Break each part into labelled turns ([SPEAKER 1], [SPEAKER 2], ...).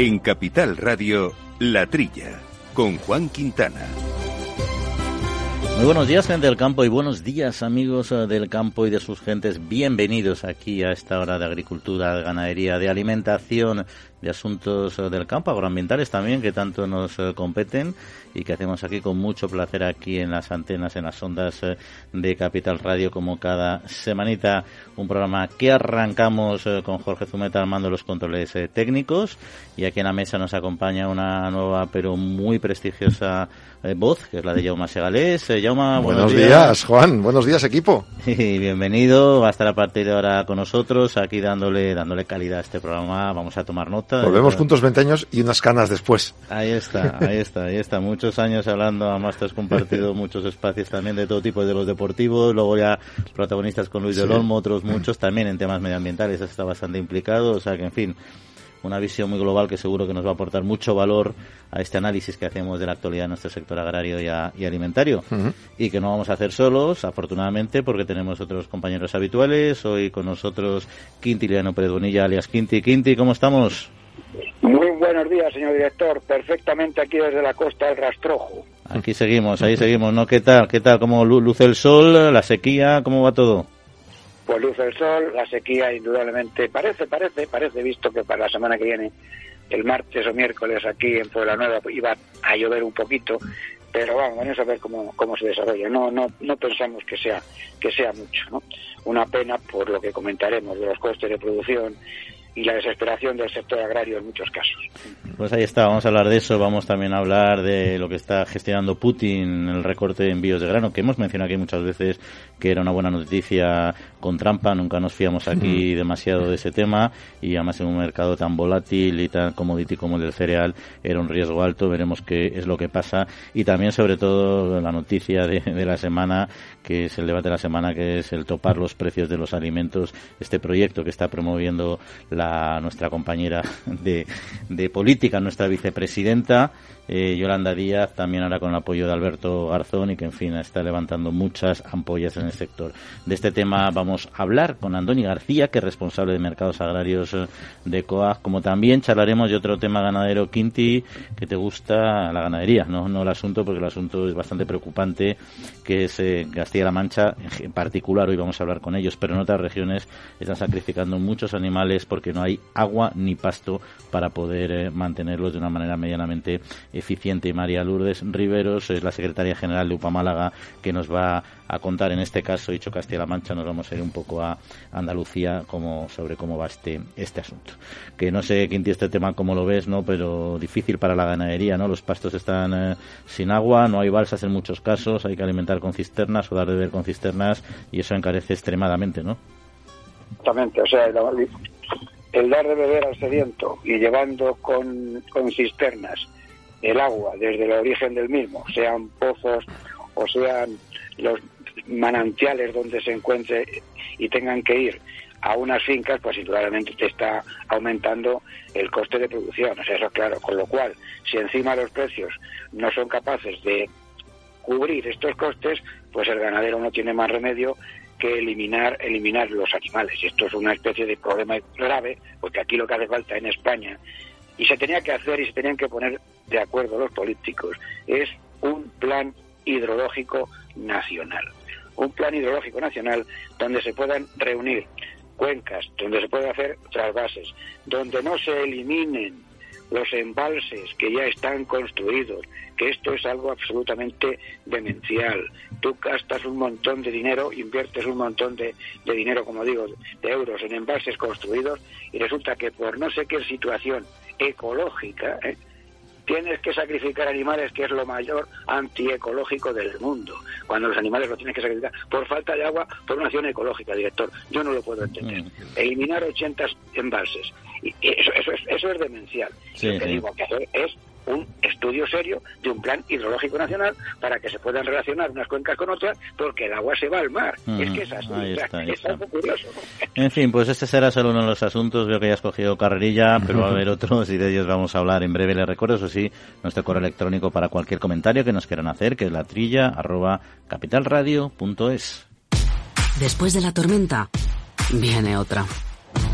[SPEAKER 1] En Capital Radio, La Trilla, con Juan Quintana.
[SPEAKER 2] Muy buenos días, gente del campo, y buenos días, amigos eh, del campo y de sus gentes. Bienvenidos aquí a esta hora de agricultura, de ganadería, de alimentación, de asuntos eh, del campo, agroambientales también, que tanto nos eh, competen y que hacemos aquí con mucho placer aquí en las antenas, en las ondas eh, de Capital Radio, como cada semanita. Un programa que arrancamos con Jorge Zumeta armando los controles técnicos y aquí en la mesa nos acompaña una nueva pero muy prestigiosa voz, que es la de Jauma Segalés.
[SPEAKER 3] Jauma, buenos, días. Juan. Buenos días, equipo.
[SPEAKER 2] Y bienvenido. Va a estar a partir de ahora con nosotros, aquí dándole, dándole calidad a este programa. Vamos a tomar nota
[SPEAKER 3] Volvemos juntos 20 años y unas canas después.
[SPEAKER 2] Ahí está, ahí está, ahí está. Muchos años hablando, además te has compartido muchos espacios también de todo tipo de los deportivos, luego ya protagonistas con Luis del Olmo, otros muchos también en temas medioambientales, está bastante implicado, o sea que en fin, una visión muy global que seguro que nos va a aportar mucho valor a este análisis que hacemos de la actualidad de nuestro sector agrario y, alimentario. Y que no vamos a hacer solos, afortunadamente, porque tenemos otros compañeros habituales. Hoy con nosotros Quinti Liano Pérez alias Quinti. Quinti, ¿cómo estamos?
[SPEAKER 4] Muy buenos días, señor director. Perfectamente aquí desde la costa del Rastrojo.
[SPEAKER 2] Aquí seguimos, ahí seguimos, ¿no? ¿Qué tal? ¿Qué tal? ¿Cómo luce el sol, la sequía? ¿Cómo va todo?
[SPEAKER 4] Pues luce el sol, la sequía indudablemente parece, parece, parece, visto que para la semana que viene, el martes o miércoles aquí en Puebla Nueva iba a llover un poquito, pero vamos, vamos a ver cómo, cómo se desarrolla. No, no, no pensamos que sea, que sea mucho, ¿no? Una pena por lo que comentaremos de los costes de producción y la desesperación del sector agrario en muchos casos.
[SPEAKER 2] Pues ahí está, vamos a hablar de eso, vamos también a hablar de lo que está gestionando Putin, el recorte de envíos de grano, que hemos mencionado aquí muchas veces que era una buena noticia con trampa, nunca nos fiamos aquí demasiado de ese tema y además en un mercado tan volátil y tan commodity como el del cereal era un riesgo alto, veremos qué es lo que pasa y también sobre todo la noticia de, de la semana, que es el debate de la semana, que es el topar los precios de los alimentos, este proyecto que está promoviendo la, nuestra compañera de, de política, nuestra vicepresidenta, eh, Yolanda Díaz, también ahora con el apoyo de Alberto Garzón y que, en fin, está levantando muchas ampollas en el sector. De este tema vamos a hablar con Andoni García, que es responsable de mercados agrarios eh, de COAG, como también charlaremos de otro tema ganadero, Quinti, que te gusta la ganadería, no, no el asunto, porque el asunto es bastante preocupante, que es eh, Castilla-La Mancha en particular, hoy vamos a hablar con ellos, pero en otras regiones están sacrificando muchos animales porque no hay agua ni pasto para poder mantenerlos de una manera medianamente eficiente. Y María Lourdes Riveros es la secretaria general de UPA Málaga que nos va a contar en este caso, dicho Castilla-La Mancha, nos vamos a ir un poco a Andalucía como, sobre cómo va este, este asunto. Que no sé, Quinti, este tema cómo lo ves, ¿no? Pero difícil para la ganadería, ¿no? Los pastos están eh, sin agua, no hay balsas en muchos casos, hay que alimentar con cisternas o dar de beber con cisternas y eso encarece extremadamente, ¿no?
[SPEAKER 4] Exactamente, o sea, el, dar de beber al sediento y llevando con, con cisternas el agua desde el origen del mismo, sean pozos o sean los manantiales donde se encuentre y tengan que ir a unas fincas, pues indudablemente te está aumentando el coste de producción. O sea, eso claro. Con lo cual, si encima los precios no son capaces de cubrir estos costes, pues el ganadero no tiene más remedio que eliminar, eliminar los animales. Esto es una especie de problema grave, porque aquí lo que hace falta en España y se tenía que hacer y se tenían que poner de acuerdo los políticos, es un plan hidrológico nacional. Un plan hidrológico nacional donde se puedan reunir cuencas, donde se puedan hacer trasvases, donde no se eliminen los embalses que ya están construidos, que esto es algo absolutamente demencial. Tú gastas un montón de dinero, inviertes un montón de, de, dinero, como digo, de euros en embalses construidos y resulta que por no sé qué situación ecológica, ¿eh? Tienes que sacrificar animales, que es lo mayor antiecológico del mundo. Cuando los animales lo tienes que sacrificar por falta de agua, por una acción ecológica, director. Yo no lo puedo entender. Mm. Eliminar 80 embalses. Y eso, eso, es, eso es demencial. lo que digo que es un estudio serio de un plan hidrológico nacional para que se puedan relacionar unas cuencas con otras porque el agua se va al mar. es que es así. es algo curioso.
[SPEAKER 2] En fin, pues este será solo uno de los asuntos. Veo que ya has cogido carrerilla, pero va a haber otros y de ellos vamos a hablar en breve. Les recuerdo, eso sí, nuestro correo electrónico para cualquier comentario que nos quieran hacer, que es la trilla arroba capitalradio.es.
[SPEAKER 5] Después de la tormenta, viene otra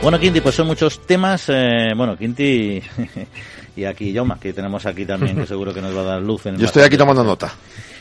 [SPEAKER 2] Bueno, Quinti, pues son muchos temas. Eh, bueno, Quinti y aquí Yoma, que tenemos aquí también, que seguro que nos va a dar luz. En
[SPEAKER 3] Yo estoy aquí tomando nota.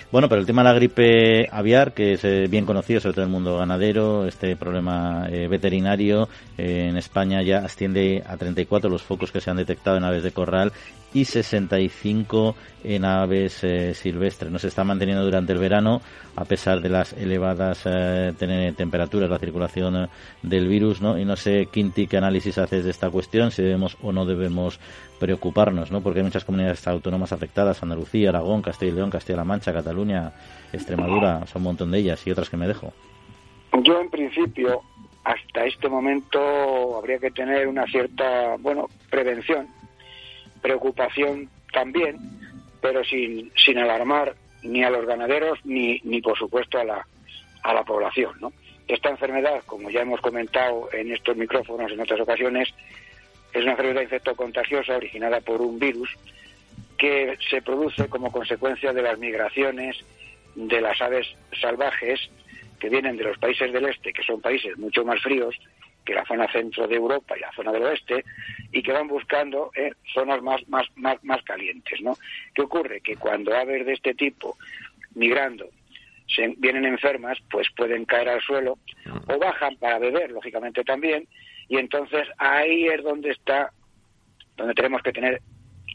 [SPEAKER 2] Bueno, pero el tema de la gripe aviar, que es eh, bien conocido sobre todo en el mundo ganadero, este problema eh, veterinario, en España ya asciende a 34 los focos que se han detectado en aves de corral y 65 en aves eh, silvestres. No se está manteniendo durante el verano a pesar de las elevadas eh, temperaturas, la circulación eh, del virus, ¿no? Y no sé, Quinti, qué análisis haces de esta cuestión, si debemos o no debemos preocuparnos, ¿no? Porque hay muchas comunidades autónomas afectadas, Andalucía, Aragón, Castilla y León, Castilla-La Mancha, Cataluña, Extremadura, son un montón de ellas y otras que me dejo.
[SPEAKER 4] Yo, en principio, hasta este momento habría que tener una cierta, bueno, prevención preocupación también, pero sin, sin alarmar ni a los ganaderos ni, ni por supuesto a la, a la población. ¿no? Esta enfermedad, como ya hemos comentado en estos micrófonos en otras ocasiones, es una enfermedad infectocontagiosa originada por un virus que se produce como consecuencia de las migraciones de las aves salvajes que vienen de los países del este, que son países mucho más fríos, que la zona centro de Europa y la zona del oeste, y que van buscando eh, zonas más, más, más, más calientes. ¿no? ¿Qué ocurre? Que cuando aves de este tipo migrando se, vienen enfermas, pues pueden caer al suelo o bajan para beber, lógicamente también, y entonces ahí es donde está, donde tenemos que tener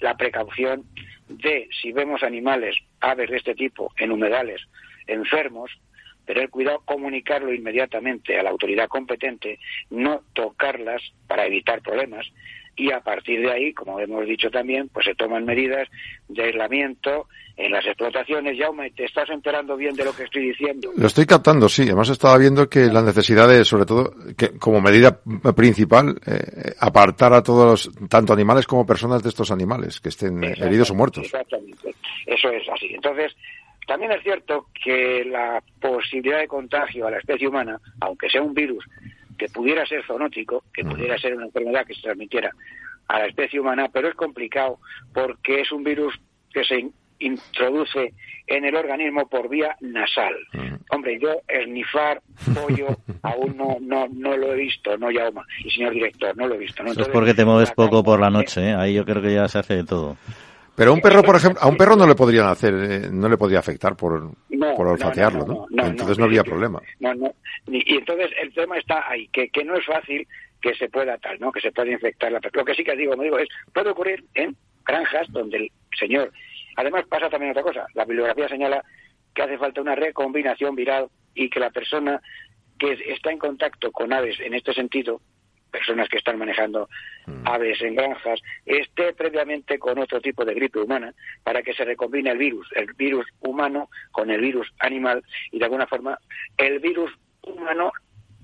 [SPEAKER 4] la precaución de si vemos animales, aves de este tipo, en humedales, enfermos, tener cuidado, comunicarlo inmediatamente a la autoridad competente, no tocarlas para evitar problemas y a partir de ahí, como hemos dicho también, pues se toman medidas de aislamiento en las explotaciones. Jaume, ¿te estás enterando bien de lo que estoy diciendo?
[SPEAKER 3] Lo estoy captando, sí. Hemos estado viendo que la necesidad de, sobre todo, que como medida principal, eh, apartar a todos los, tanto animales como personas de estos animales que estén heridos o muertos.
[SPEAKER 4] Exactamente. Eso es así. Entonces, también es cierto que la posibilidad de contagio a la especie humana, aunque sea un virus que pudiera ser zoonótico, que pudiera ser una enfermedad que se transmitiera a la especie humana, pero es complicado porque es un virus que se introduce en el organismo por vía nasal. Hombre, yo esnifar pollo aún no, no, no lo he visto, no Yauma, y señor director, no lo he visto.
[SPEAKER 2] Eso es porque te mueves poco por la noche, ¿eh? ahí yo creo que ya se hace de todo.
[SPEAKER 3] Pero a un perro, por ejemplo, a un perro no le podrían hacer, eh, no le podría afectar por, por olfatearlo, ¿no? entonces no, habría problema.
[SPEAKER 4] No, no. Y entonces el tema está ahí, que, que no es fácil que se pueda tal, ¿no? Que se pueda infectar la Lo que sí que digo, me digo, es, puede ocurrir en granjas donde el señor... Además pasa también otra cosa, la bibliografía señala que hace falta una recombinación viral y que la persona que está en contacto con aves en este sentido personas que están manejando mm. aves en granjas, esté previamente con otro tipo de gripe humana para que se recombine el virus, el virus humano con el virus animal y de alguna forma el virus humano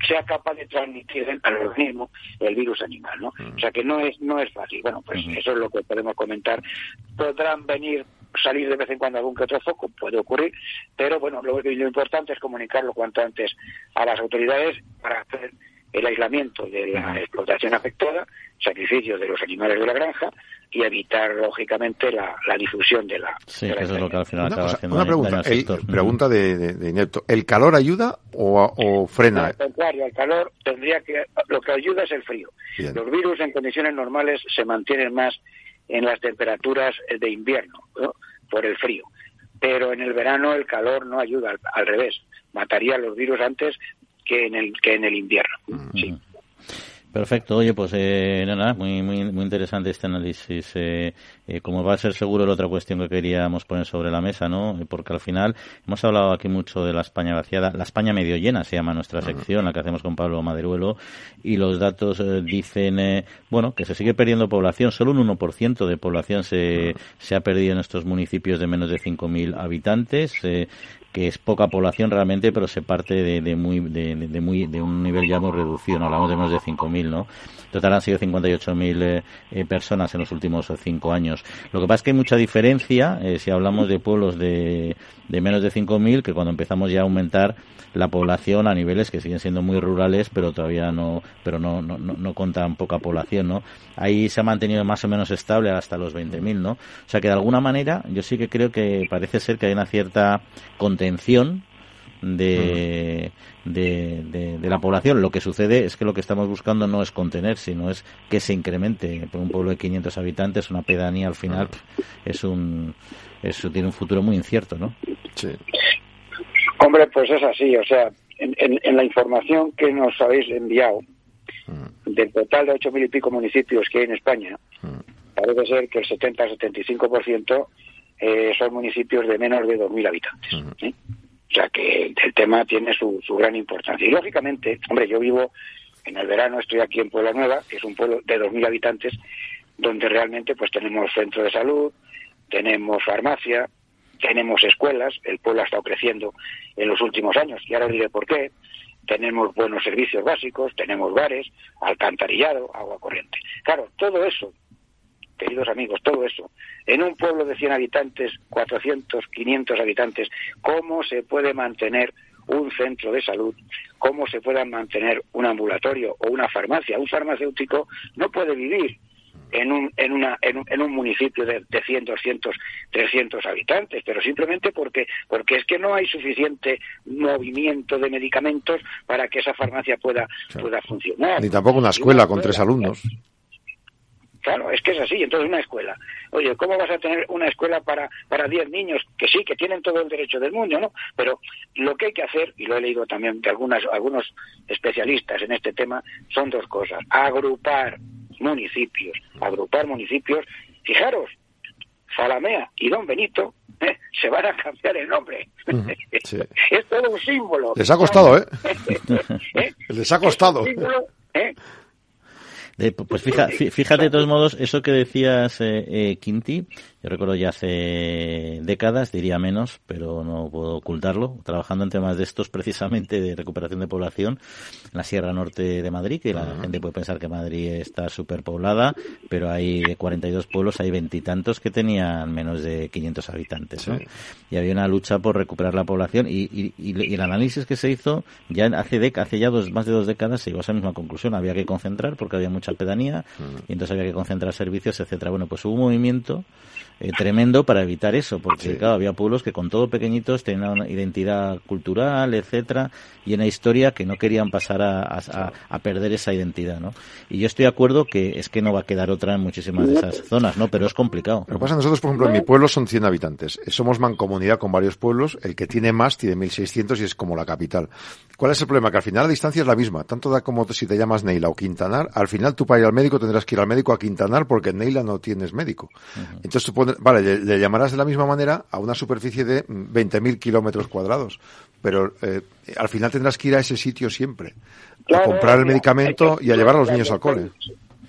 [SPEAKER 4] sea capaz de transmitir al organismo el virus animal, ¿no? Mm. O sea que no es no es fácil. Bueno, pues eso es lo que podemos comentar. Podrán venir salir de vez en cuando algún que otro foco, puede ocurrir, pero bueno, lo, lo importante es comunicarlo cuanto antes a las autoridades para hacer el aislamiento de la explotación afectada, sacrificio de los animales de la granja y evitar, lógicamente, la, difusión de la.
[SPEAKER 2] Sí, eso es lo que al final
[SPEAKER 3] una,
[SPEAKER 2] acaba haciendo
[SPEAKER 3] una pregunta, pregunta de, de, Inepto. ¿El calor ayuda o, o frena?
[SPEAKER 4] al contrario, el calor tendría que. Lo que ayuda es el frío. Los virus en condiciones normales se mantienen más en las temperaturas de invierno, por el frío. Pero en el verano el calor no ayuda, al revés. Mataría los virus antes que en el, que en el invierno. Sí.
[SPEAKER 2] Perfecto, oye, pues eh, nada, muy, muy, muy interesante este análisis. Eh, eh, como va a ser seguro la otra cuestión que queríamos poner sobre la mesa, ¿no? Porque al final hemos hablado aquí mucho de la España vaciada, la España medio llena se llama nuestra sección, la que hacemos con Pablo Maderuelo, y los datos dicen, bueno, que se sigue perdiendo población, solo un 1% de población se, se ha perdido en estos municipios de menos de 5.000 habitantes que es poca población realmente, pero se parte de, muy, de, muy, de un nivel ya muy reducido, no hablamos de menos de 5.000, ¿no? total han sido 58.000 eh, eh, personas en los últimos cinco años. Lo que pasa es que hay mucha diferencia eh, si hablamos de pueblos de, de menos de 5.000 que cuando empezamos ya a aumentar la población a niveles que siguen siendo muy rurales, pero todavía no, pero no, no, no, contan poca población, ¿no? Ahí se ha mantenido más o menos estable hasta los 20.000, ¿no? O sea que de alguna manera yo sí que creo que parece ser que hay una cierta contención de, de, de, la población. Lo que sucede es que lo que estamos buscando no es contener, sino es que se incremente. Por un pueblo de 500 habitantes, una pedanía al final es un, eso tiene un futuro muy incierto, ¿no?
[SPEAKER 3] Sí.
[SPEAKER 4] Hombre, pues es así. O sea, en, en, la información que nos habéis enviado, del total de ocho mil y pico municipios que hay en España, parece ser que el 70-75% eh, son municipios de menos de 2.000 habitantes. O sea que el tema tiene su, su gran importancia. Y lógicamente, hombre, yo vivo en el verano, estoy aquí en Puebla Nueva, que es un pueblo de 2.000 habitantes, donde realmente pues tenemos centro de salud, tenemos farmacia, tenemos escuelas, el pueblo ha estado creciendo en los últimos años, y ahora diré por qué, tenemos buenos servicios básicos, tenemos bares, alcantarillado, agua corriente. Claro, todo eso queridos amigos, todo eso, en un pueblo de 100 habitantes, 400, 500 habitantes, ¿cómo se puede mantener un centro de salud? ¿Cómo se puede mantener un ambulatorio o una farmacia? Un farmacéutico no puede vivir en un, en, una, en, un, municipio de, de 100, 200, 300 habitantes, pero simplemente porque, porque es que no hay suficiente movimiento de medicamentos para que esa farmacia pueda, pueda funcionar.
[SPEAKER 3] Ni tampoco una escuela con tres alumnos.
[SPEAKER 4] Claro, es que es así. Entonces, una escuela. Oye, ¿cómo vas a tener una escuela para para 10 niños? Que sí, que tienen todo el derecho del mundo, ¿no? Pero lo que hay que hacer, y lo he leído también de algunas, algunos especialistas en este tema, son dos cosas. Agrupar municipios. Agrupar municipios. Fijaros, Salamea y Don Benito ¿eh? se van a cambiar el nombre. es todo un símbolo.
[SPEAKER 3] Les ha costado, ¿eh? ¿Eh? Les ha costado. ¿eh?
[SPEAKER 2] pues fíjate, fíjate de todos modos, eso que decías, eh, eh, Quinti, yo recuerdo ya hace décadas, diría menos, pero no puedo ocultarlo, trabajando en temas de estos precisamente de recuperación de población en la Sierra Norte de Madrid, que la gente puede pensar que Madrid está superpoblada, pero hay de 42 pueblos, hay veintitantos que tenían menos de 500 habitantes. ¿no? Y había una lucha por recuperar la población y, y, y, el análisis que se hizo ya hace, hace ya dos, más de dos décadas se llegó a esa misma conclusión. Había que concentrar porque había mucha pedanía y entonces había que concentrar servicios, etcétera. Bueno, pues hubo un movimiento eh, tremendo para evitar eso, porque claro, había pueblos que con todo pequeñitos tenían una identidad cultural, etcétera, y una historia que no querían pasar a, a, perder esa identidad, ¿no? Y yo estoy de acuerdo que es que no va a quedar otra en muchísimas de esas zonas, ¿no? Pero es complicado.
[SPEAKER 3] Lo que pasa nosotros, por ejemplo, en mi pueblo son 100 habitantes. Somos mancomunidad con varios pueblos. El que tiene más tiene 1.600 y es como la capital. ¿Cuál es el problema? Que al final la distancia es la misma. Tanto da como si te llamas Neila o Quintanar. Al final tú para ir al médico tendrás que ir al médico a Quintanar porque en Neila no tienes médico. Entonces tú vale, le, llamarás de la misma manera a una superficie de 20.000 kilómetros cuadrados, pero eh, al final tendrás que ir a ese sitio siempre, a comprar el medicamento y a llevar a los niños al cole.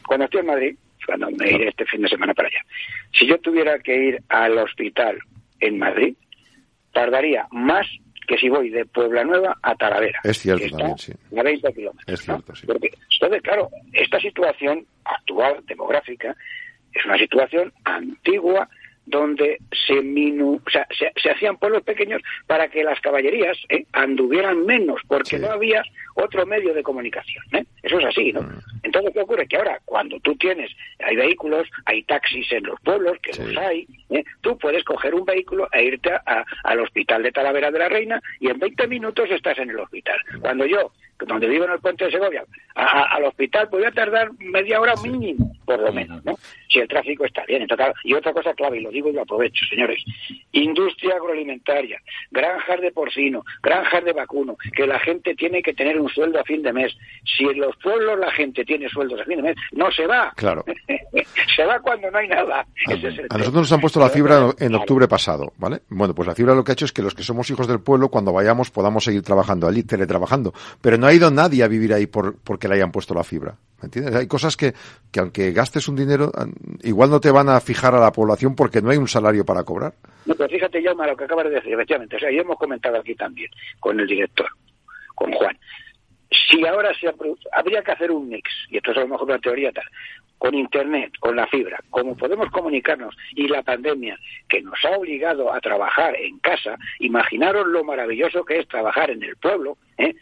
[SPEAKER 4] Cuando estoy en Madrid, cuando me iré este fin de semana para allá, si yo tuviera que ir al hospital en Madrid, tardaría más que si voy de Puebla Nueva a Talavera.
[SPEAKER 3] Es cierto también, sí.
[SPEAKER 4] A 20 kilómetros.
[SPEAKER 3] Es cierto, sí.
[SPEAKER 4] entonces, claro, esta situación actual, demográfica, es una situación antigua donde se, minu, o sea, se, hacían pueblos pequeños para que las caballerías ¿eh? anduvieran menos, porque no había otro medio de comunicación. ¿eh? Eso es así, ¿no? Mm. Entonces, ¿qué ocurre? Que ahora, cuando tú tienes, hay vehículos, hay taxis en los pueblos, que los hay, ¿eh? tú puedes coger un vehículo e irte a, al hospital de Talavera de la Reina y en 20 minutos estás en el hospital. Cuando yo donde vivo en el puente de Segovia, al hospital podría tardar media hora mínimo, por lo menos, ¿no? Si el tráfico está bien. y otra cosa clave, y lo digo y lo aprovecho, señores, industria agroalimentaria, granjas de porcino, granjas de vacuno, que la gente tiene que tener un sueldo a fin de mes. Si en los pueblos la gente tiene sueldos a fin de mes, no se va.
[SPEAKER 3] Claro.
[SPEAKER 4] se va cuando no hay nada.
[SPEAKER 3] A, nosotros nos han puesto la fibra en octubre pasado, ¿vale? Bueno, pues la fibra lo que ha hecho es que los que somos hijos del pueblo, cuando vayamos, podamos seguir trabajando allí, teletrabajando. Pero no ha ido nadie a vivir ahí por, porque le hayan puesto la fibra. ¿Me entiendes? Hay cosas que, que aunque gastes un dinero, igual no te van a fijar a la población porque no hay un salario para cobrar.
[SPEAKER 4] No, pero fíjate, ya lo que acabas de decir, efectivamente. O sea, ya hemos comentado aquí también con el director, con Juan. Si ahora se habría que hacer un mix, y esto es a lo mejor una teoría tal, con Internet, con la fibra, como podemos comunicarnos y la pandemia que nos ha obligado a trabajar en casa, imaginaros lo maravilloso que es trabajar en el pueblo, ¿eh?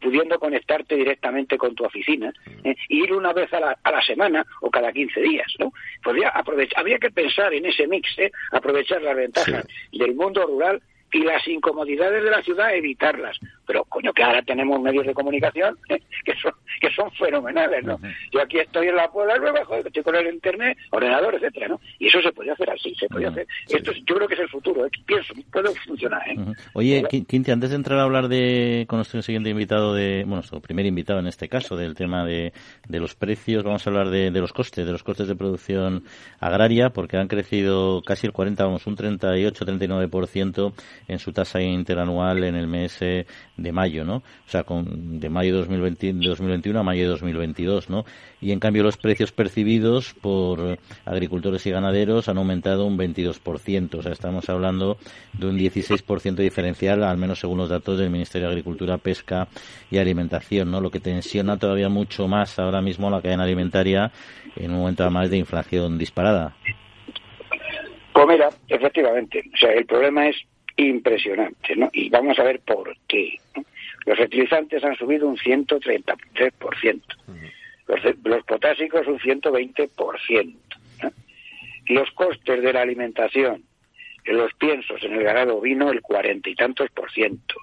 [SPEAKER 4] Pudiendo conectarte directamente con tu oficina ¿eh? ir una vez a la, a la, semana o cada 15 días, ¿no? Podría aprovechar, habría que pensar en ese mix, ¿eh? aprovechar las ventajas del mundo rural y las incomodidades de la ciudad evitarlas. Pero, coño, que ahora tenemos medios de comunicación que son que son fenomenales, ¿no? Yo aquí estoy en la Puebla Nueva, joder, estoy con el internet, ordenador, etcétera, ¿no? Y eso se puede hacer así, se puede hacer. Esto yo creo que es el futuro, ¿eh? pienso, puede funcionar, ¿eh?
[SPEAKER 2] Oye, Quinti, antes de entrar a hablar de, con nuestro siguiente invitado, de, bueno, nuestro primer invitado en este caso, del tema de, de los precios, vamos a hablar de, de los costes, de los costes de producción agraria, porque han crecido casi el 40, vamos, un 38-39% en su tasa interanual en el mes eh, de mayo, ¿no? O sea, con, de mayo de 2020, de 2021 a mayo de 2022, ¿no? Y en cambio los precios percibidos por agricultores y ganaderos han aumentado un 22%, o sea, estamos hablando de un 16% diferencial, al menos según los datos del Ministerio de Agricultura, Pesca y Alimentación, ¿no? Lo que tensiona todavía mucho más ahora mismo la cadena alimentaria en un momento además de inflación disparada.
[SPEAKER 4] Pues mira, efectivamente, o sea, el problema es impresionante, ¿no? Y vamos a ver por qué. Los fertilizantes han subido un 133%, los, los potásicos un 120%. Los costes de la alimentación, en los piensos en el ganado vino el cuarenta y tantos por ciento,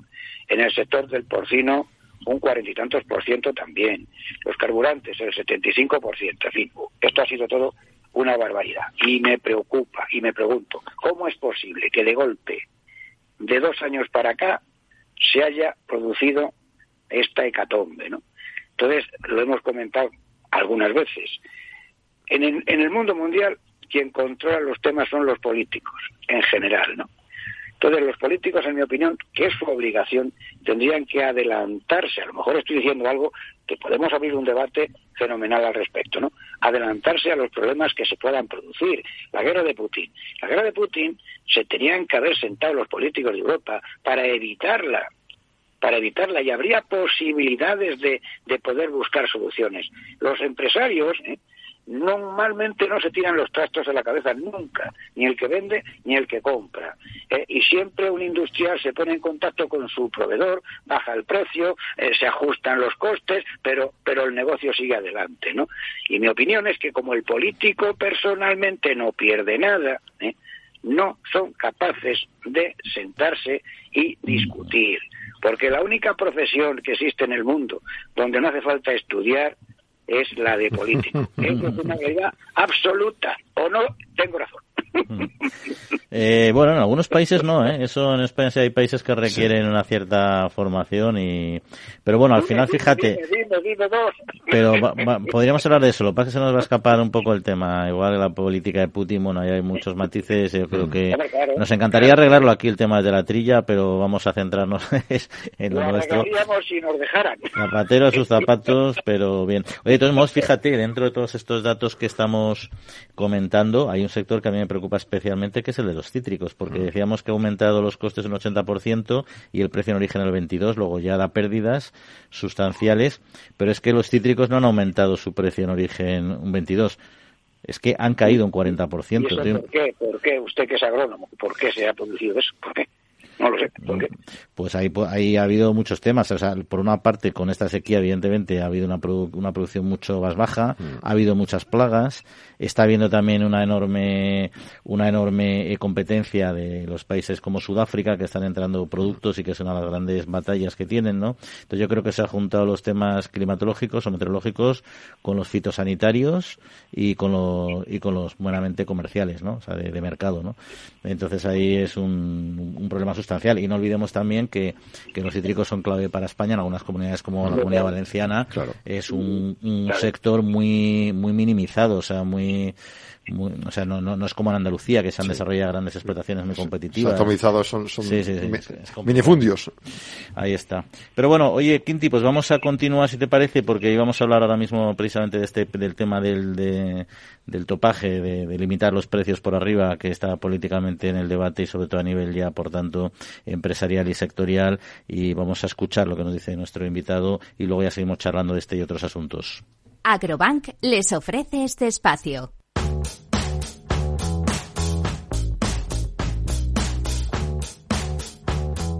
[SPEAKER 4] en el sector del porcino un cuarenta y tantos por ciento también, los carburantes el 75 por ciento, en fin, esto ha sido todo una barbaridad y me preocupa y me pregunto, ¿cómo es posible que de golpe de dos años para acá se haya producido esta hecatombe, ¿no? Entonces, lo hemos comentado algunas veces. En el, en el mundo mundial, quien controla los temas son los políticos, en general, ¿no? Entonces, los políticos, en mi opinión, que es su obligación, tendrían que adelantarse. A lo mejor estoy diciendo algo que podemos abrir un debate fenomenal al respecto, ¿no? Adelantarse a los problemas que se puedan producir. La guerra de Putin. La guerra de Putin se tenían que haber sentado los políticos de Europa para evitarla para evitarla y habría posibilidades de, de poder buscar soluciones. Los empresarios, ¿eh? Normalmente no se tiran los trastos a la cabeza nunca, ni el que vende ni el que compra. Eh, y siempre un industrial se pone en contacto con su proveedor, baja el precio, eh, se ajustan los costes, pero, pero el negocio sigue adelante, ¿no? Y mi opinión es que como el político personalmente no pierde nada, ¿eh? no son capaces de sentarse y discutir. Porque la única profesión que existe en el mundo donde no hace falta estudiar es la de político. Eso es una realidad absoluta. ¿O no? Tengo razón.
[SPEAKER 2] Eh, bueno, en algunos países no, ¿eh? Eso en España sí hay países que requieren una cierta formación y... Pero bueno, al final, fíjate... Pero podríamos hablar de eso, lo que pasa es que se nos va a escapar un poco el tema. Igual la política de Putin, bueno, hay muchos matices, yo creo que nos encantaría arreglarlo aquí el tema de la trilla, pero vamos a centrarnos en lo, nuestro.
[SPEAKER 4] si nos dejaran.
[SPEAKER 2] Zapatero a sus zapatos, pero bien. Oye, de todos modos, fíjate, dentro de todos estos datos que estamos comentando, hay un sector que a mí me preocupa especialmente, que es el de los cítricos, porque mm. decíamos que ha aumentado los costes un 80% y el precio en origen el 22%, luego ya da pérdidas sustanciales, pero es que los cítricos no han aumentado su precio en origen un 22%. Es que han caído un 40%.
[SPEAKER 4] por qué? ¿Por qué? Usted que es agrónomo, ¿por qué se ha producido eso? ¿Por qué? No lo sé.
[SPEAKER 2] Pues ahí, ahí ha habido muchos temas. O sea, por una parte, con esta sequía, evidentemente, ha habido una, una producción mucho más baja, mm. ha habido muchas plagas, está habiendo también una enorme, una enorme eh, competencia de los países como Sudáfrica, que están entrando productos y que es una de las grandes batallas que tienen, ¿no? Entonces yo creo que se han juntado los temas climatológicos o meteorológicos con los fitosanitarios y con, lo, y con los buenamente comerciales, ¿no? O sea, de, mercado, ¿no? Entonces ahí es un, un problema sustancial sustancial. Y no olvidemos también que, que los cítricos son clave para España en algunas comunidades como la comunidad valenciana. Es un, un sector muy, muy minimizado, o sea, muy o sea, no, no, es como en Andalucía, que se han desarrollado grandes explotaciones muy competitivas.
[SPEAKER 3] atomizados, son, son minifundios.
[SPEAKER 2] Ahí está. Pero bueno, oye, Quinti, pues vamos a continuar, si te parece, porque íbamos a hablar ahora mismo precisamente de este, del tema del, del topaje, de, limitar los precios por arriba, que está políticamente en el debate y sobre todo a nivel ya, por tanto, empresarial y sectorial. Y vamos a escuchar lo que nos dice nuestro invitado y luego ya seguimos charlando de este y otros asuntos.
[SPEAKER 6] Agrobank les ofrece este espacio.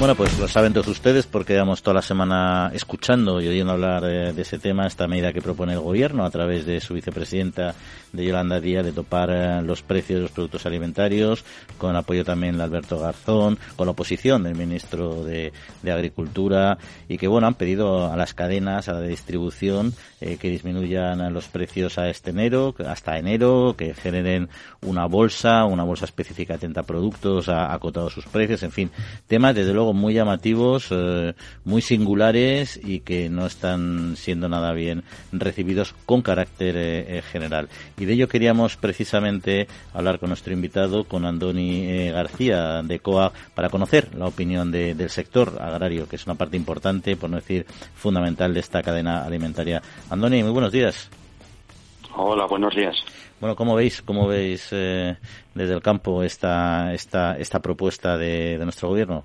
[SPEAKER 2] Bueno, pues lo saben todos ustedes porque llevamos toda la semana escuchando y oyendo hablar eh, de ese tema, esta medida que propone el Gobierno a través de su vicepresidenta de Yolanda Díaz de topar eh, los precios de los productos alimentarios, con apoyo también de Alberto Garzón, con la oposición del ministro de, Agricultura y que, bueno, han pedido a las cadenas, a la distribución, eh, que disminuyan los precios a este enero, hasta enero, que generen una bolsa, una bolsa específica de 30 productos, ha acotado sus precios, en fin, temas desde luego muy llamativos, eh, muy singulares y que no están siendo nada bien recibidos con carácter eh, eh, general. Y de ello queríamos precisamente hablar con nuestro invitado, con Andoni García de COA, para conocer la opinión del sector agrario, que es una parte importante, por no decir fundamental, de esta cadena alimentaria. Andoni, muy buenos días.
[SPEAKER 7] Hola, buenos días.
[SPEAKER 2] Bueno, ¿cómo veis, cómo veis desde el campo esta, esta, esta propuesta de nuestro gobierno?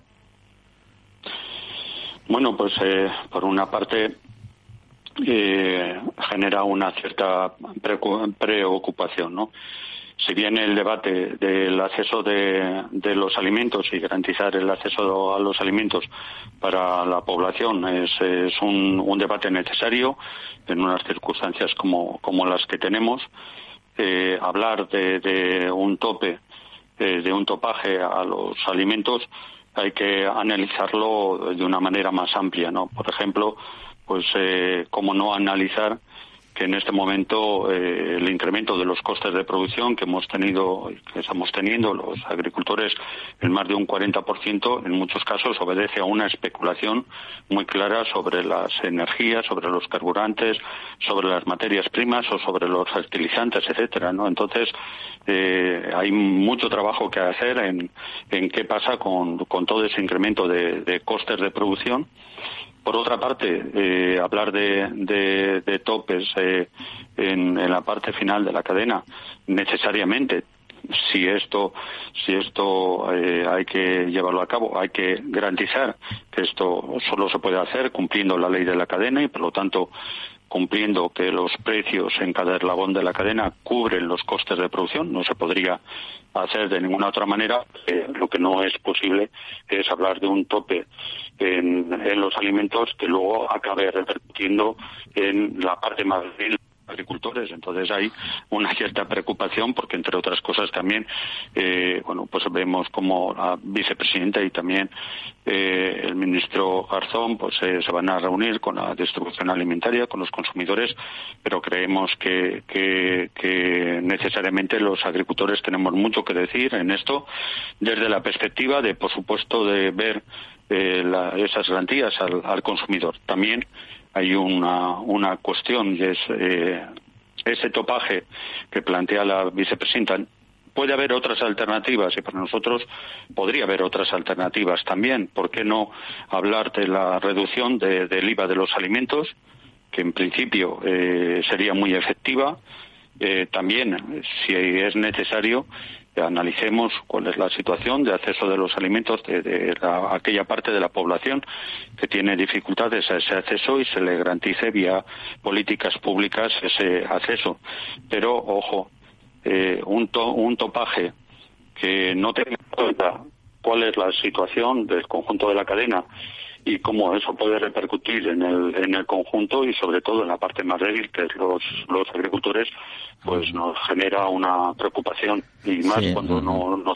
[SPEAKER 7] Bueno, pues eh, por una parte eh, genera una cierta preocupación, ¿no? Si bien el debate del acceso de, los alimentos y garantizar el acceso a los alimentos para la población es, un, debate necesario en unas circunstancias como, como las que tenemos, eh, hablar de, de, un tope, de un topaje a los alimentos, hay que analizarlo de una manera más amplia, ¿no? Por ejemplo, pues eh, cómo no analizar que en este momento eh, el incremento de los costes de producción que hemos tenido, que estamos teniendo los agricultores en más de un 40%, en muchos casos obedece a una especulación muy clara sobre las energías, sobre los carburantes, sobre las materias primas o sobre los fertilizantes, etcétera, ¿no? Entonces eh, hay mucho trabajo que hacer en, en qué pasa con, con todo ese incremento de, de costes de producción por otra parte, eh, hablar de, de, topes eh, en, la parte final de la cadena, necesariamente, si esto, si esto eh, hay que llevarlo a cabo, hay que garantizar que esto solo se puede hacer cumpliendo la ley de la cadena y, por lo tanto, cumpliendo que los precios en cada eslabón de la cadena cubren los costes de producción. No se podría hacer de ninguna otra manera. lo que no es posible es hablar de un tope en, en, los alimentos que luego acabe repercutiendo en la parte más agricultores. Entonces hay una cierta preocupación porque, entre otras cosas, también, eh, bueno, pues vemos como la vicepresidenta y también eh, el ministro Garzón, pues eh, se van a reunir con la distribución alimentaria, con los consumidores, pero creemos que, que, que necesariamente los agricultores tenemos mucho que decir en esto, desde la perspectiva de, por supuesto, de ver esas garantías al, al consumidor. También hay una, una cuestión y es eh, ese topaje que plantea la vicepresidenta. Puede haber otras alternativas y para nosotros podría haber otras alternativas también. ¿Por qué no hablar de la reducción del IVA de los alimentos, que en principio eh, sería muy efectiva? Eh, también, si es necesario, analicemos cuál es la situación de acceso de los alimentos de, aquella parte de la población que tiene dificultades a ese acceso y se le garantice vía políticas públicas ese acceso. Pero, ojo, eh, un, un topaje que no tenga en cuenta cuál es la situación del conjunto de la cadena y cómo eso puede repercutir en el, en el conjunto y sobre todo en la parte más débil, que es los, los agricultores, pues nos genera una preocupación y más cuando no, no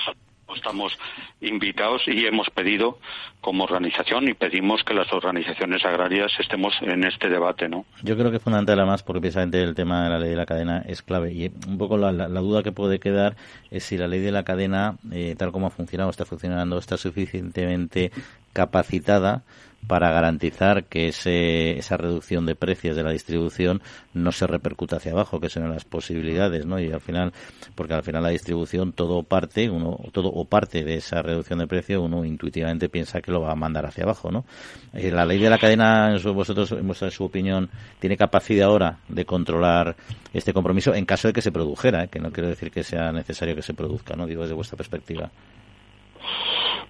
[SPEAKER 7] estamos invitados y hemos pedido como organización y pedimos que las organizaciones agrarias estemos en este debate, ¿no?
[SPEAKER 2] Yo creo que es fundamental además porque precisamente el tema de la ley de la cadena es clave y un poco la, duda que puede quedar es si la ley de la cadena, eh, tal como ha funcionado, está funcionando, está suficientemente capacitada para garantizar que ese, esa reducción de precios de la distribución no se repercuta hacia abajo, que son las posibilidades, ¿no? Y al final, porque al final la distribución todo parte, uno, todo o parte de esa reducción de precio, uno intuitivamente piensa que lo va a mandar hacia abajo, ¿no? Eh, la ley de la cadena, en vosotros, en vuestra su opinión, tiene capacidad ahora de controlar este compromiso en caso de que se produjera, ¿eh? que no quiero decir que sea necesario que se produzca, ¿no? Digo desde vuestra perspectiva.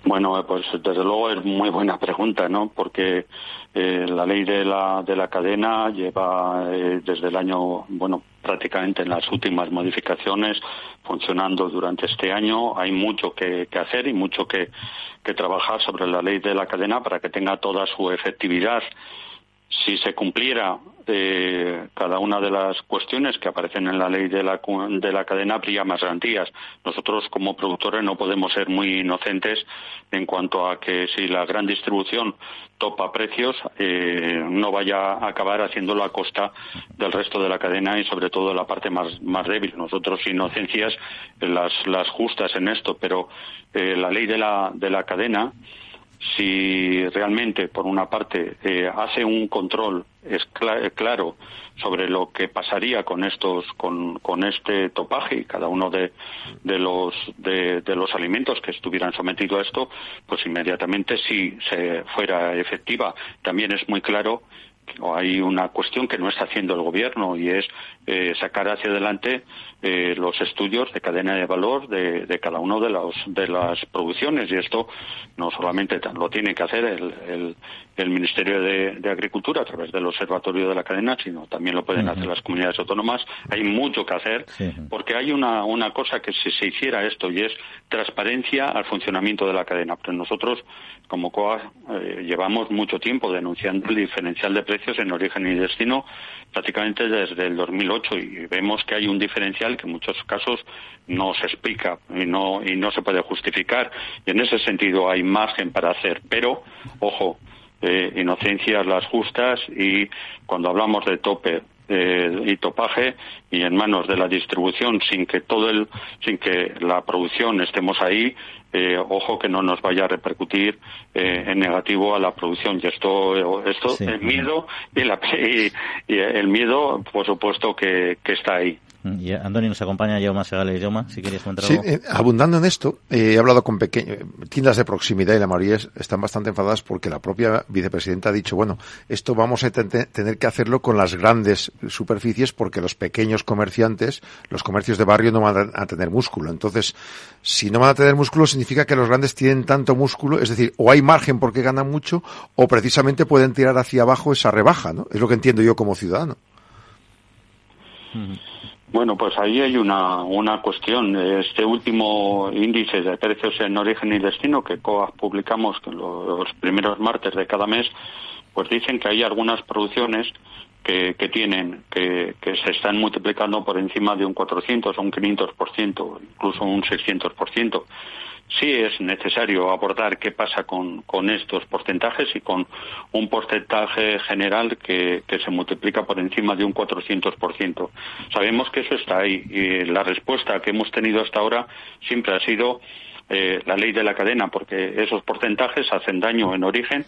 [SPEAKER 7] Bueno, pues desde luego es muy buena pregunta, ¿no? Porque eh, la ley de la, de la cadena lleva eh, desde el año, bueno, prácticamente en las últimas modificaciones funcionando durante este año. Hay mucho que, que hacer y mucho que, que trabajar sobre la ley de la cadena para que tenga toda su efectividad si se cumpliera eh, cada una de las cuestiones que aparecen en la ley de la, de la cadena, habría más garantías. Nosotros, como productores, no podemos ser muy inocentes en cuanto a que si la gran distribución topa precios, eh, no vaya a acabar haciéndolo a costa del resto de la cadena y, sobre todo, la parte más, más débil. Nosotros, inocencias, las, las justas en esto, pero eh, la ley de la, de la cadena si realmente, por una parte, eh, hace un control es claro sobre lo que pasaría con estos, con, con este topaje y cada uno de, de los de, de, los alimentos que estuvieran sometidos a esto, pues inmediatamente si se fuera efectiva. También es muy claro hay una cuestión que no está haciendo el gobierno y es eh, sacar hacia adelante eh, los estudios de cadena de valor de, de cada uno de, los, de las producciones y esto no solamente lo tiene que hacer el, el, el Ministerio de, de, Agricultura a través del Observatorio de la Cadena, sino también lo pueden hacer las comunidades autónomas. Hay mucho que hacer porque hay una, una cosa que si se hiciera esto y es transparencia al funcionamiento de la cadena. Pero nosotros, como COA, eh, llevamos mucho tiempo denunciando el diferencial de precios en origen y destino prácticamente desde el 2008 y vemos que hay un diferencial que en muchos casos no se explica y no, y no se puede justificar. Y en ese sentido hay margen para hacer. Pero, ojo, eh, inocencias las justas y cuando hablamos de tope eh, y topaje y en manos de la distribución sin que todo el sin que la producción estemos ahí eh, ojo que no nos vaya a repercutir eh, en negativo a la producción. Y esto esto el miedo y, la, y, el miedo por supuesto que, que está ahí
[SPEAKER 2] y Andoni nos acompaña, Jaume Segales. Jaume, si querías comentar
[SPEAKER 3] sí, eh, abundando en esto, eh, he hablado con pequeñas tiendas de proximidad y la mayoría están bastante enfadadas porque la propia vicepresidenta ha dicho, bueno, esto vamos a tener que hacerlo con las grandes superficies porque los pequeños comerciantes, los comercios de barrio no van a tener músculo. Entonces, si no van a tener músculo, significa que los grandes tienen tanto músculo, es decir, o hay margen porque ganan mucho, o precisamente pueden tirar hacia abajo esa rebaja, ¿no? Es lo que entiendo yo como ciudadano.
[SPEAKER 7] Bueno, pues ahí hay una, una cuestión. Este último índice de precios en origen y destino que COAG publicamos los primeros martes de cada mes, pues dicen que hay algunas producciones que, que tienen, que, que se están multiplicando por encima de un 400 o un 500%, incluso un 600% sí es necesario abordar qué pasa con, con estos porcentajes y con un porcentaje general que, que se multiplica por encima de un 400%. Sabemos que eso está ahí y la respuesta que hemos tenido hasta ahora siempre ha sido eh, la ley de la cadena, porque esos porcentajes hacen daño en origen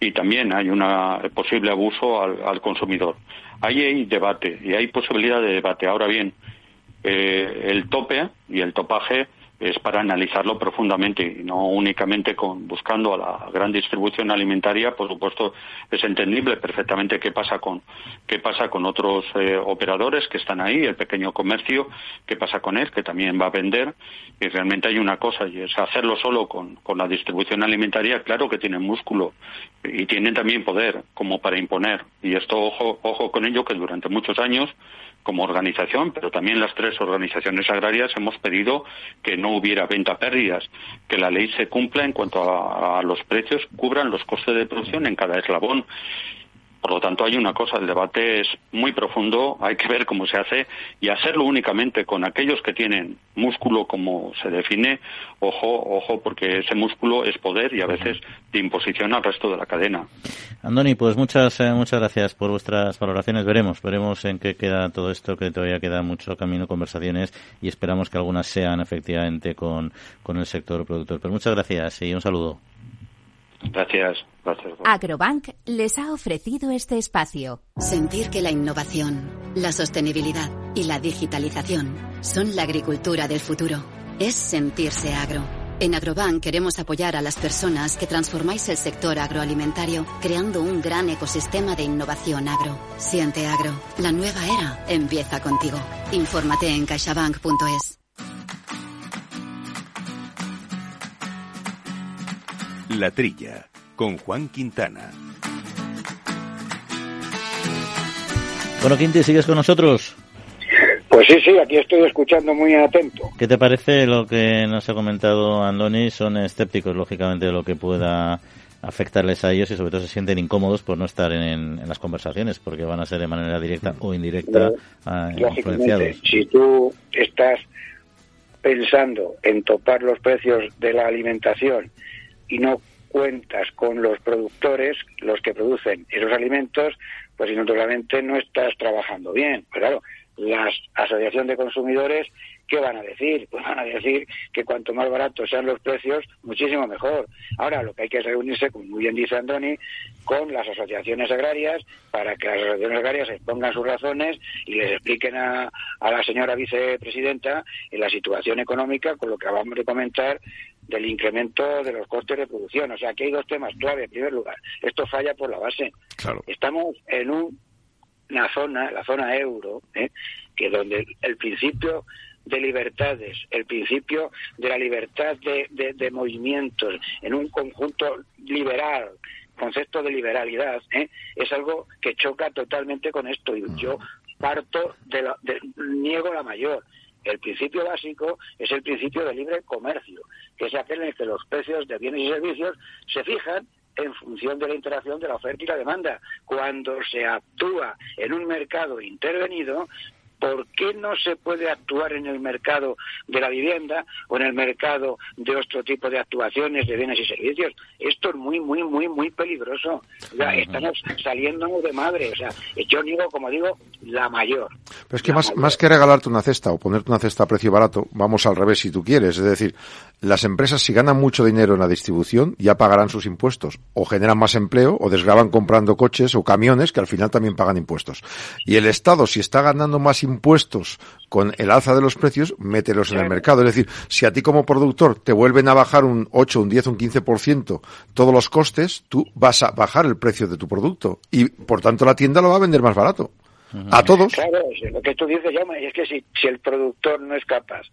[SPEAKER 7] y también hay un posible abuso al, al, consumidor. Ahí hay debate y hay posibilidad de debate. Ahora bien, eh, el tope y el topaje es para analizarlo profundamente y no únicamente con buscando a la gran distribución alimentaria por supuesto es entendible perfectamente qué pasa con qué pasa con otros eh, operadores que están ahí el pequeño comercio qué pasa con él que también va a vender. Y realmente hay una cosa y es hacerlo solo con, con la distribución alimentaria claro que tienen músculo y tienen también poder como para imponer. Y esto ojo ojo con ello que durante muchos años como organización, pero también las tres organizaciones agrarias hemos pedido que no hubiera venta pérdidas, que la ley se cumpla en cuanto a, los precios, cubran los costes de producción en cada eslabón. Por lo tanto, hay una cosa, el debate es muy profundo, hay que ver cómo se hace y hacerlo únicamente con aquellos que tienen músculo como se define, ojo, ojo, porque ese músculo es poder y a veces de imposición al resto de la cadena.
[SPEAKER 2] Andoni, pues muchas, eh, muchas gracias por vuestras valoraciones. Veremos, veremos en qué queda todo esto, que todavía queda mucho camino, conversaciones y esperamos que algunas sean efectivamente con, con el sector productor. Pero muchas gracias y un saludo.
[SPEAKER 7] Gracias. Gracias.
[SPEAKER 6] Agrobank les ha ofrecido este espacio.
[SPEAKER 8] Sentir que la innovación, la sostenibilidad y la digitalización son la agricultura del futuro. Es sentirse agro. En Agrobank queremos apoyar a las personas que transformáis el sector agroalimentario creando un gran ecosistema de innovación agro. Siente agro. La nueva era empieza contigo. Infórmate en caixabank.es.
[SPEAKER 1] La Trilla, con Juan Quintana.
[SPEAKER 2] Bueno, Quinti, ¿sigues con nosotros?
[SPEAKER 4] Pues sí, sí, aquí estoy escuchando muy atento.
[SPEAKER 2] ¿Qué te parece lo que nos ha comentado Andoni? Son escépticos, lógicamente, de lo que pueda afectarles a ellos y sobre todo se sienten incómodos por no estar en, en las conversaciones porque van a ser de manera directa o indirecta eh, influenciados.
[SPEAKER 4] Si tú estás pensando en topar los precios de la alimentación y no cuentas con los productores, los que producen esos alimentos, pues naturalmente no estás trabajando bien. Pues claro, la Asociación de Consumidores, ¿qué van a decir? Pues van a decir que cuanto más baratos sean los precios, muchísimo mejor. Ahora lo que hay que reunirse, como muy bien dice Andoni, con las asociaciones agrarias para que las asociaciones agrarias expongan sus razones y les expliquen a, a la señora vicepresidenta en la situación económica con lo que acabamos de comentar del incremento de los costes de producción. O sea, aquí hay dos temas clave. En primer lugar, esto falla por la base.
[SPEAKER 3] Claro.
[SPEAKER 4] Estamos en un- una zona, la zona euro, ¿eh? que donde el principio de libertades, el principio de la libertad de, de- de movimientos en un conjunto liberal, concepto de liberalidad, ¿eh? es algo que choca totalmente con esto. Y yo parto de, la, de- niego la mayor. El principio básico es el principio de libre comercio, que es aquel en el que los precios de bienes y servicios se fijan en función de la interacción de la oferta y la demanda. Cuando se actúa en un mercado intervenido, ¿por qué no se puede actuar en el mercado de la vivienda o en el mercado de otro tipo de actuaciones de bienes y servicios? Esto es muy, muy, muy, muy peligroso. Estamos saliéndonos de madre. O sea, yo digo, como digo, la mayor.
[SPEAKER 3] Pero es que más, más que regalarte una cesta o ponerte una cesta a precio barato, vamos al revés si tú quieres. Es decir, las empresas si ganan mucho dinero en la distribución ya pagarán sus impuestos o generan más empleo o desgraban comprando coches o camiones que al final también pagan impuestos. Y el Estado si está ganando más impuestos con el alza de los precios, mételos en el mercado. Es decir, si a ti como productor te vuelven a bajar un 8, un 10, un 15% todos los costes, tú vas a bajar el precio de tu producto y por tanto la tienda lo va a vender más barato. A todos.
[SPEAKER 4] Claro, lo que tú dices, Jaume, es que si, si el productor no es capaz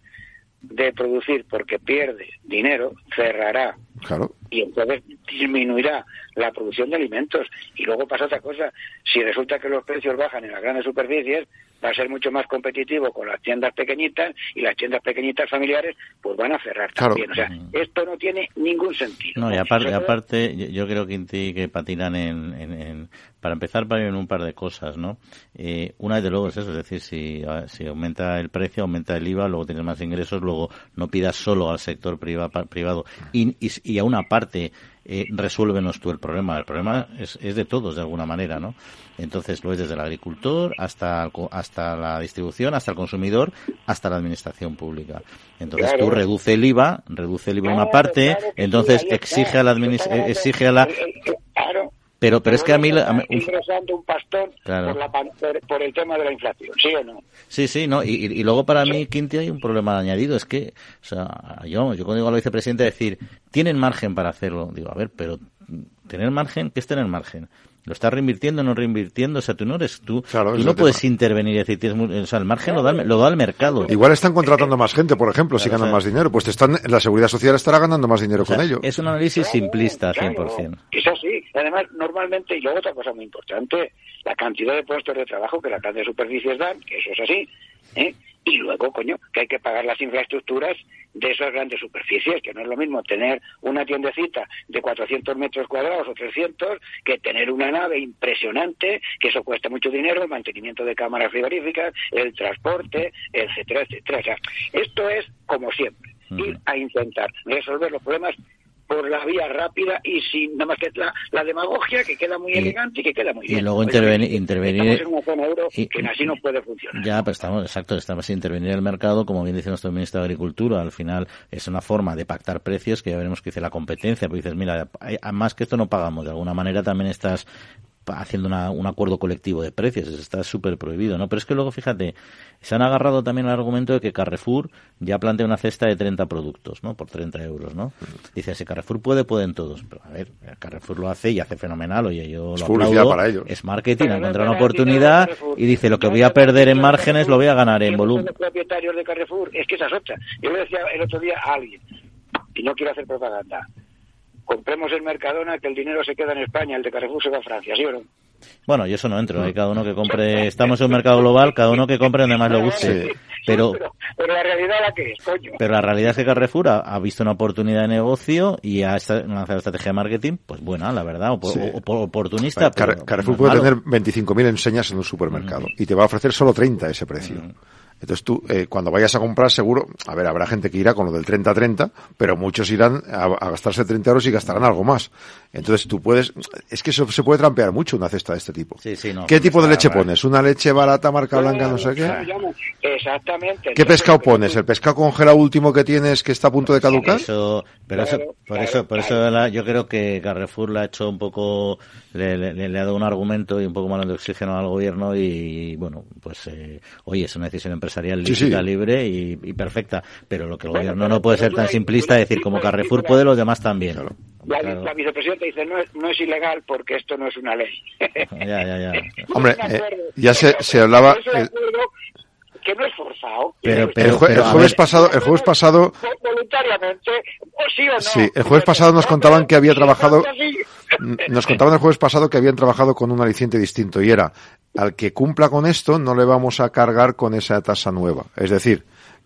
[SPEAKER 4] de producir porque pierde dinero, cerrará
[SPEAKER 3] Claro.
[SPEAKER 4] y entonces disminuirá la producción de alimentos. Y luego pasa otra cosa, si resulta que los precios bajan en las grandes superficies, va a ser mucho más competitivo con las tiendas pequeñitas y las tiendas pequeñitas familiares pues van a cerrar
[SPEAKER 3] Claro.
[SPEAKER 4] también. O sea, esto no tiene ningún sentido.
[SPEAKER 2] No, y aparte, aparte yo, creo, Quinti, que patinan en, en, en- para empezar, para en un par de cosas, ¿no? Eh, una, de luego, es eso, es decir, si, a- si aumenta el precio, aumenta el IVA, luego tienes más ingresos, luego no pidas solo al sector privado y, y, y a una parte eh, resuélvenos tú el problema. El problema es, es de todos, de alguna manera, ¿no? Entonces, lo es desde el agricultor hasta, hasta la distribución, hasta el consumidor, hasta la administración pública. Entonces,
[SPEAKER 4] Claro.
[SPEAKER 2] tú reduce el IVA, reduce el IVA una
[SPEAKER 4] Claro,
[SPEAKER 2] parte,
[SPEAKER 4] claro que sí,
[SPEAKER 2] entonces exige a la exige a la. Pero pero es que a mí la- a mí-
[SPEAKER 4] Está ingresando un pastón
[SPEAKER 2] Claro.
[SPEAKER 4] por, la por, por el tema de la inflación, ¿sí o no?
[SPEAKER 2] sí sí no y, y- luego para mí Quinti hay un problema añadido es que o sea yo yo cuando digo a la vicepresidenta decir tienen margen para hacerlo digo a ver pero tener margen qué es tener margen lo estás reinvirtiendo no reinvirtiendo o sea tú no eres tú
[SPEAKER 3] Claro,
[SPEAKER 2] tú no
[SPEAKER 3] es
[SPEAKER 2] puedes
[SPEAKER 3] tema.
[SPEAKER 2] intervenir y decir tienes o sea el margen lo da el- lo da el mercado
[SPEAKER 3] Igual están contratando más gente, por ejemplo, si ganan
[SPEAKER 2] o sea-
[SPEAKER 3] más dinero. Pues te están, la seguridad social estará ganando más dinero
[SPEAKER 2] O sea,
[SPEAKER 3] con ello.
[SPEAKER 2] es un análisis simplista
[SPEAKER 4] Claro,
[SPEAKER 2] 100%
[SPEAKER 4] Es así. Además, normalmente, y luego otra cosa muy importante, la cantidad de puestos de trabajo que las grandes superficies dan, que eso es así, ¿eh? Y luego, coño, que hay que pagar las infraestructuras de esas grandes superficies, que no es lo mismo tener una tiendecita de 400 metros cuadrados o 300 que tener una nave impresionante, que eso cuesta mucho dinero, el mantenimiento de cámaras frigoríficas, el transporte, etcétera, etcétera. O sea, esto es como siempre, ir a intentar resolver los problemas por la vía rápida y sin nada más que la, demagogia que queda muy elegante y que queda muy bien.
[SPEAKER 2] Y luego intervenir, intervenir
[SPEAKER 4] estamos en una zona euro que así no puede funcionar.
[SPEAKER 2] Ya, pero estamos, exacto, estamos intervenir el mercado, como bien dice nuestro ministro de Agricultura, al final es una forma de pactar precios que ya veremos que dice la competencia, porque dices, mira, más que esto no pagamos, de alguna manera también estás haciendo un acuerdo colectivo de precios, eso está súper prohibido, ¿no? Pero es que luego, fíjate, se han agarrado también al argumento de que Carrefour ya plantea una cesta de 30 productos, ¿no? Por 30 euros, ¿no? Dice, si Carrefour puede, pueden todos. Pero a ver, Carrefour lo hace y hace fenomenal, oye, yo lo aplaudo.
[SPEAKER 3] Para ellos.
[SPEAKER 2] Es marketing, ha encontrado una oportunidad y dice, lo que voy a perder en márgenes lo voy a ganar en volumen.
[SPEAKER 4] Los propietarios de Carrefour, es que esa es otra. Yo le decía el otro día a alguien, y no quiero hacer propaganda, compremos el Mercadona, que el dinero se queda en España, el de Carrefour se va a Francia, ¿sí o no?
[SPEAKER 2] Bueno, yo eso no entro, hay cada uno que compre, estamos en un mercado global, cada uno que compre donde más le guste. Pero,
[SPEAKER 4] pero, la realidad la que es, coño.
[SPEAKER 2] Pero la realidad es que Carrefour ha, visto una oportunidad de negocio y ha lanzado estrategia de marketing, pues buena, la verdad, oportunista.
[SPEAKER 3] Carrefour puede tener 25.000 enseñas en un supermercado y te va a ofrecer solo 30 ese precio. Entonces tú, eh, cuando vayas a comprar, seguro, a ver, habrá gente que irá con lo del 30-30, pero muchos irán a, gastarse 30 euros y gastarán algo más. Entonces tú puedes, es que eso se puede trampear mucho una cesta de este tipo.
[SPEAKER 2] Sí, sí, no,
[SPEAKER 3] ¿Qué tipo de leche pones? ¿Una leche barata, marca blanca, no sé qué?
[SPEAKER 4] Exactamente.
[SPEAKER 3] ¿Qué pescado pones? ¿El pescado congelado último que tienes que está a punto de caducar?
[SPEAKER 2] Eso, pero eso, por eso, por eso yo creo que Carrefour le ha hecho un poco, le, le, ha dado un argumento y un poco malo de oxígeno al gobierno y, bueno, pues, eh, oye, es una decisión empresarial empresarial lícita, libre y, perfecta. Pero lo que el gobierno no puede ser tan simplista decir como Carrefour puede, los demás también.
[SPEAKER 4] La, vicepresidenta dice no es, no es ilegal porque esto no es una ley.
[SPEAKER 2] ya, ya, ya.
[SPEAKER 3] Hombre, eh, ya se, se hablaba
[SPEAKER 4] que no es forzado.
[SPEAKER 3] Pero, el, jueves pasado, el jueves pasado,
[SPEAKER 4] voluntariamente, o sí o no.
[SPEAKER 3] Sí, el jueves pasado nos contaban que había trabajado, nos contaban el jueves pasado que habían trabajado con un aliciente distinto y era al que cumpla con esto no le vamos a cargar con esa tasa nueva. Es decir,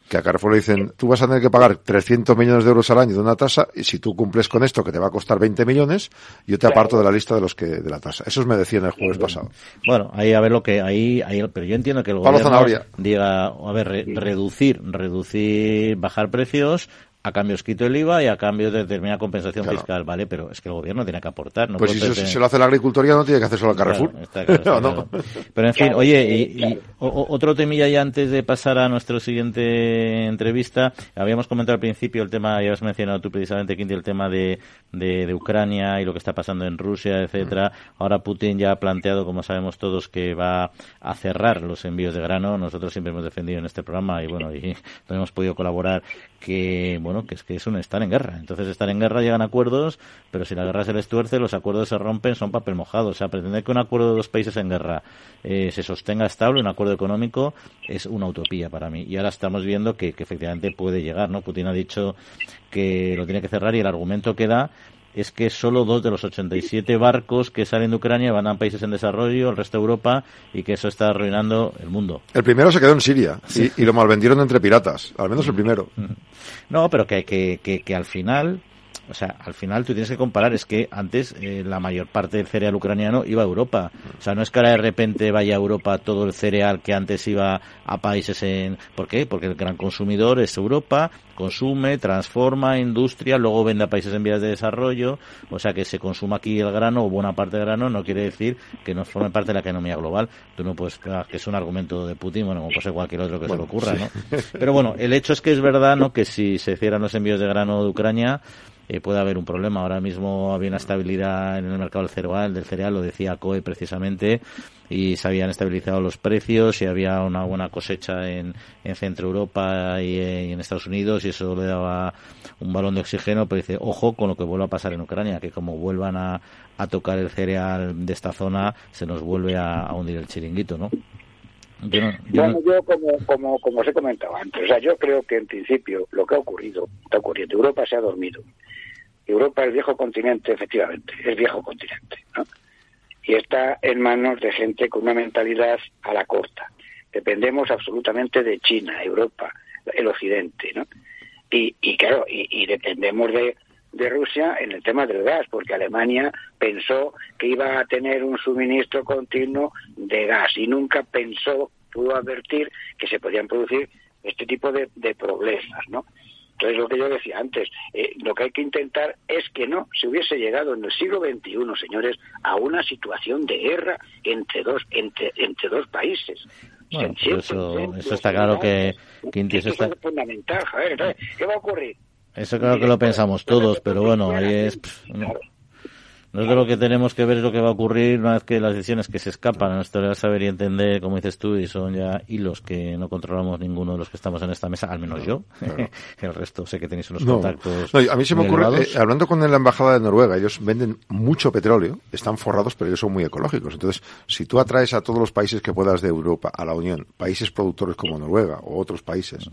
[SPEAKER 3] que a Carrefour le dicen, tú vas a tener que pagar 300 millones de euros al año de una tasa y si tú cumples con esto que te va a costar 20 millones, yo te aparto de la lista de los que de la tasa. Eso me decían el jueves pasado.
[SPEAKER 2] Bueno, ahí a ver lo que ahí, ahí pero yo entiendo que el gobierno diga, a ver, reducir, reducir, bajar precios, a cambio os quito el IVA y a cambio de determinada compensación fiscal, ¿vale? Pero es que el gobierno tiene que aportar. No
[SPEAKER 3] pues si eso se lo hace la agricultura no tiene que hacerlo al Carrefour.
[SPEAKER 2] Pero en fin, oye, y, otro temilla ya antes de pasar a nuestra siguiente entrevista, habíamos comentado al principio el tema, ya has mencionado tú precisamente, Quinti, el tema de, de, Ucrania y lo que está pasando en Rusia, etcétera. Ahora Putin ya ha planteado, como sabemos todos, que va a cerrar los envíos de grano. Nosotros siempre hemos defendido en este programa y bueno, y no hemos podido colaborar que, bueno, que es que es un estar en guerra. Entonces, estar en guerra llegan acuerdos, pero si la guerra se les tuerce, los acuerdos se rompen, son papel mojado. O sea, pretender que un acuerdo de dos países en guerra eh, se sostenga estable, un acuerdo económico, es una utopía para mí. Y ahora estamos viendo que, que efectivamente puede llegar, ¿no? Putin ha dicho que lo tiene que cerrar y el argumento que da es que solo dos de los 87 barcos que salen de Ucrania van a países en desarrollo, el resto de Europa, y que eso está arruinando el mundo.
[SPEAKER 3] El primero se quedó en Siria y, y, lo malvendieron entre piratas, al menos el primero.
[SPEAKER 2] No, pero que, que, que, que al final o sea, al final tú tienes que comparar, es que antes eh, la mayor parte del cereal ucraniano iba a Europa. O sea, no es que ahora de repente vaya a Europa todo el cereal que antes iba a países en... ¿Por qué? Porque el gran consumidor es Europa, consume, transforma, industria, luego vende a países en vías de desarrollo. O sea, que se consuma aquí el grano o buena parte del grano no quiere decir que no forme parte de la economía global. Tú no puedes, que es un argumento de Putin, bueno, como puede ser cualquier otro que se le ocurra, ¿no? Pero bueno, el hecho es que es verdad, ¿no? Que si se cierran los envíos de grano de Ucrania, eh, puede haber un problema. Ahora mismo había una estabilidad en el mercado del cereal, del cereal lo decía COE precisamente, y se habían estabilizado los precios y había una buena cosecha en, en Centro Europa y, en Estados Unidos y eso le daba un balón de oxígeno, pero dice, ojo con lo que vuelva a pasar en Ucrania, que como vuelvan a, a tocar el cereal de esta zona, se nos vuelve a, hundir el chiringuito, ¿no?
[SPEAKER 4] Yo, bueno, yo como, como, como os he comentado antes, o sea, yo creo que en principio lo que ha ocurrido, está ocurriendo, Europa se ha dormido. Europa es viejo continente, efectivamente, es viejo continente, ¿no? Y está en manos de gente con una mentalidad a la corta. dependemos absolutamente de China, Europa, el Occidente, ¿no? Y, y claro, y, dependemos de, de Rusia en el tema del gas, porque Alemania pensó que iba a tener un suministro continuo de gas y nunca pensó, pudo advertir que se podían producir este tipo de, de problemas, ¿no? Entonces, lo que yo decía antes, eh, lo que hay que intentar es que no se hubiese llegado en el siglo XXI, señores, a una situación de guerra entre dos, entre, entre dos países.
[SPEAKER 2] Bueno, eso, eso está claro que, que
[SPEAKER 4] eso
[SPEAKER 2] está...
[SPEAKER 4] es fundamental, Javier. ¿qué va a ocurrir?
[SPEAKER 2] Eso claro que lo pensamos todos, pero bueno, ahí es... Nosotros lo que tenemos que ver es lo que va a ocurrir una vez que las decisiones que se escapan a nuestro saber y entender, como dices tú, y son ya hilos que no controlamos ninguno de los que estamos en esta mesa, al menos yo. el resto sé que tenéis unos contactos.
[SPEAKER 3] a mí se me ocurre, eh, hablando con la embajada de Noruega, ellos venden mucho petróleo, están forrados, pero ellos son muy ecológicos. Entonces, si tú atraes a todos los países que puedas de Europa a la Unión, países productores como Noruega o otros países,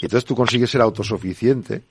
[SPEAKER 3] y entonces tú consigues ser autosuficiente,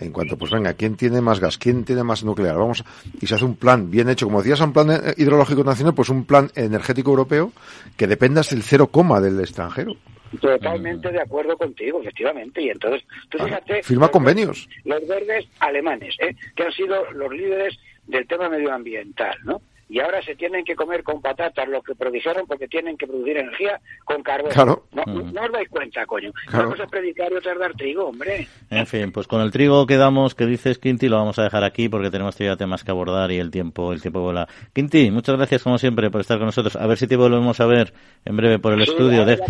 [SPEAKER 3] en cuanto, pues venga, ¿quién tiene más gas? ¿Quién tiene más nuclear? Vamos, y se hace un plan bien hecho, como decías, un plan eh, hidrológico nacional, pues un plan energético europeo que dependas del cero coma del extranjero.
[SPEAKER 4] Totalmente de acuerdo contigo, efectivamente. Y entonces, tú ah, fíjate.
[SPEAKER 3] Firma convenios.
[SPEAKER 4] Los verdes alemanes, ¿eh? que han sido los líderes del tema medioambiental, ¿no? Y ahora se tienen que comer con patatas lo que produjeron porque tienen que producir energía con carbón.
[SPEAKER 3] Claro.
[SPEAKER 4] No, os dais cuenta, coño. Vamos a predicar y otra dar trigo, hombre.
[SPEAKER 2] En fin, pues con el trigo quedamos, que dices, Quinti, lo vamos a dejar aquí porque tenemos todavía temas que abordar y el tiempo el tiempo vuela. Quinti, muchas gracias como siempre por estar con nosotros. A ver si te volvemos a ver en breve por el estudio. De...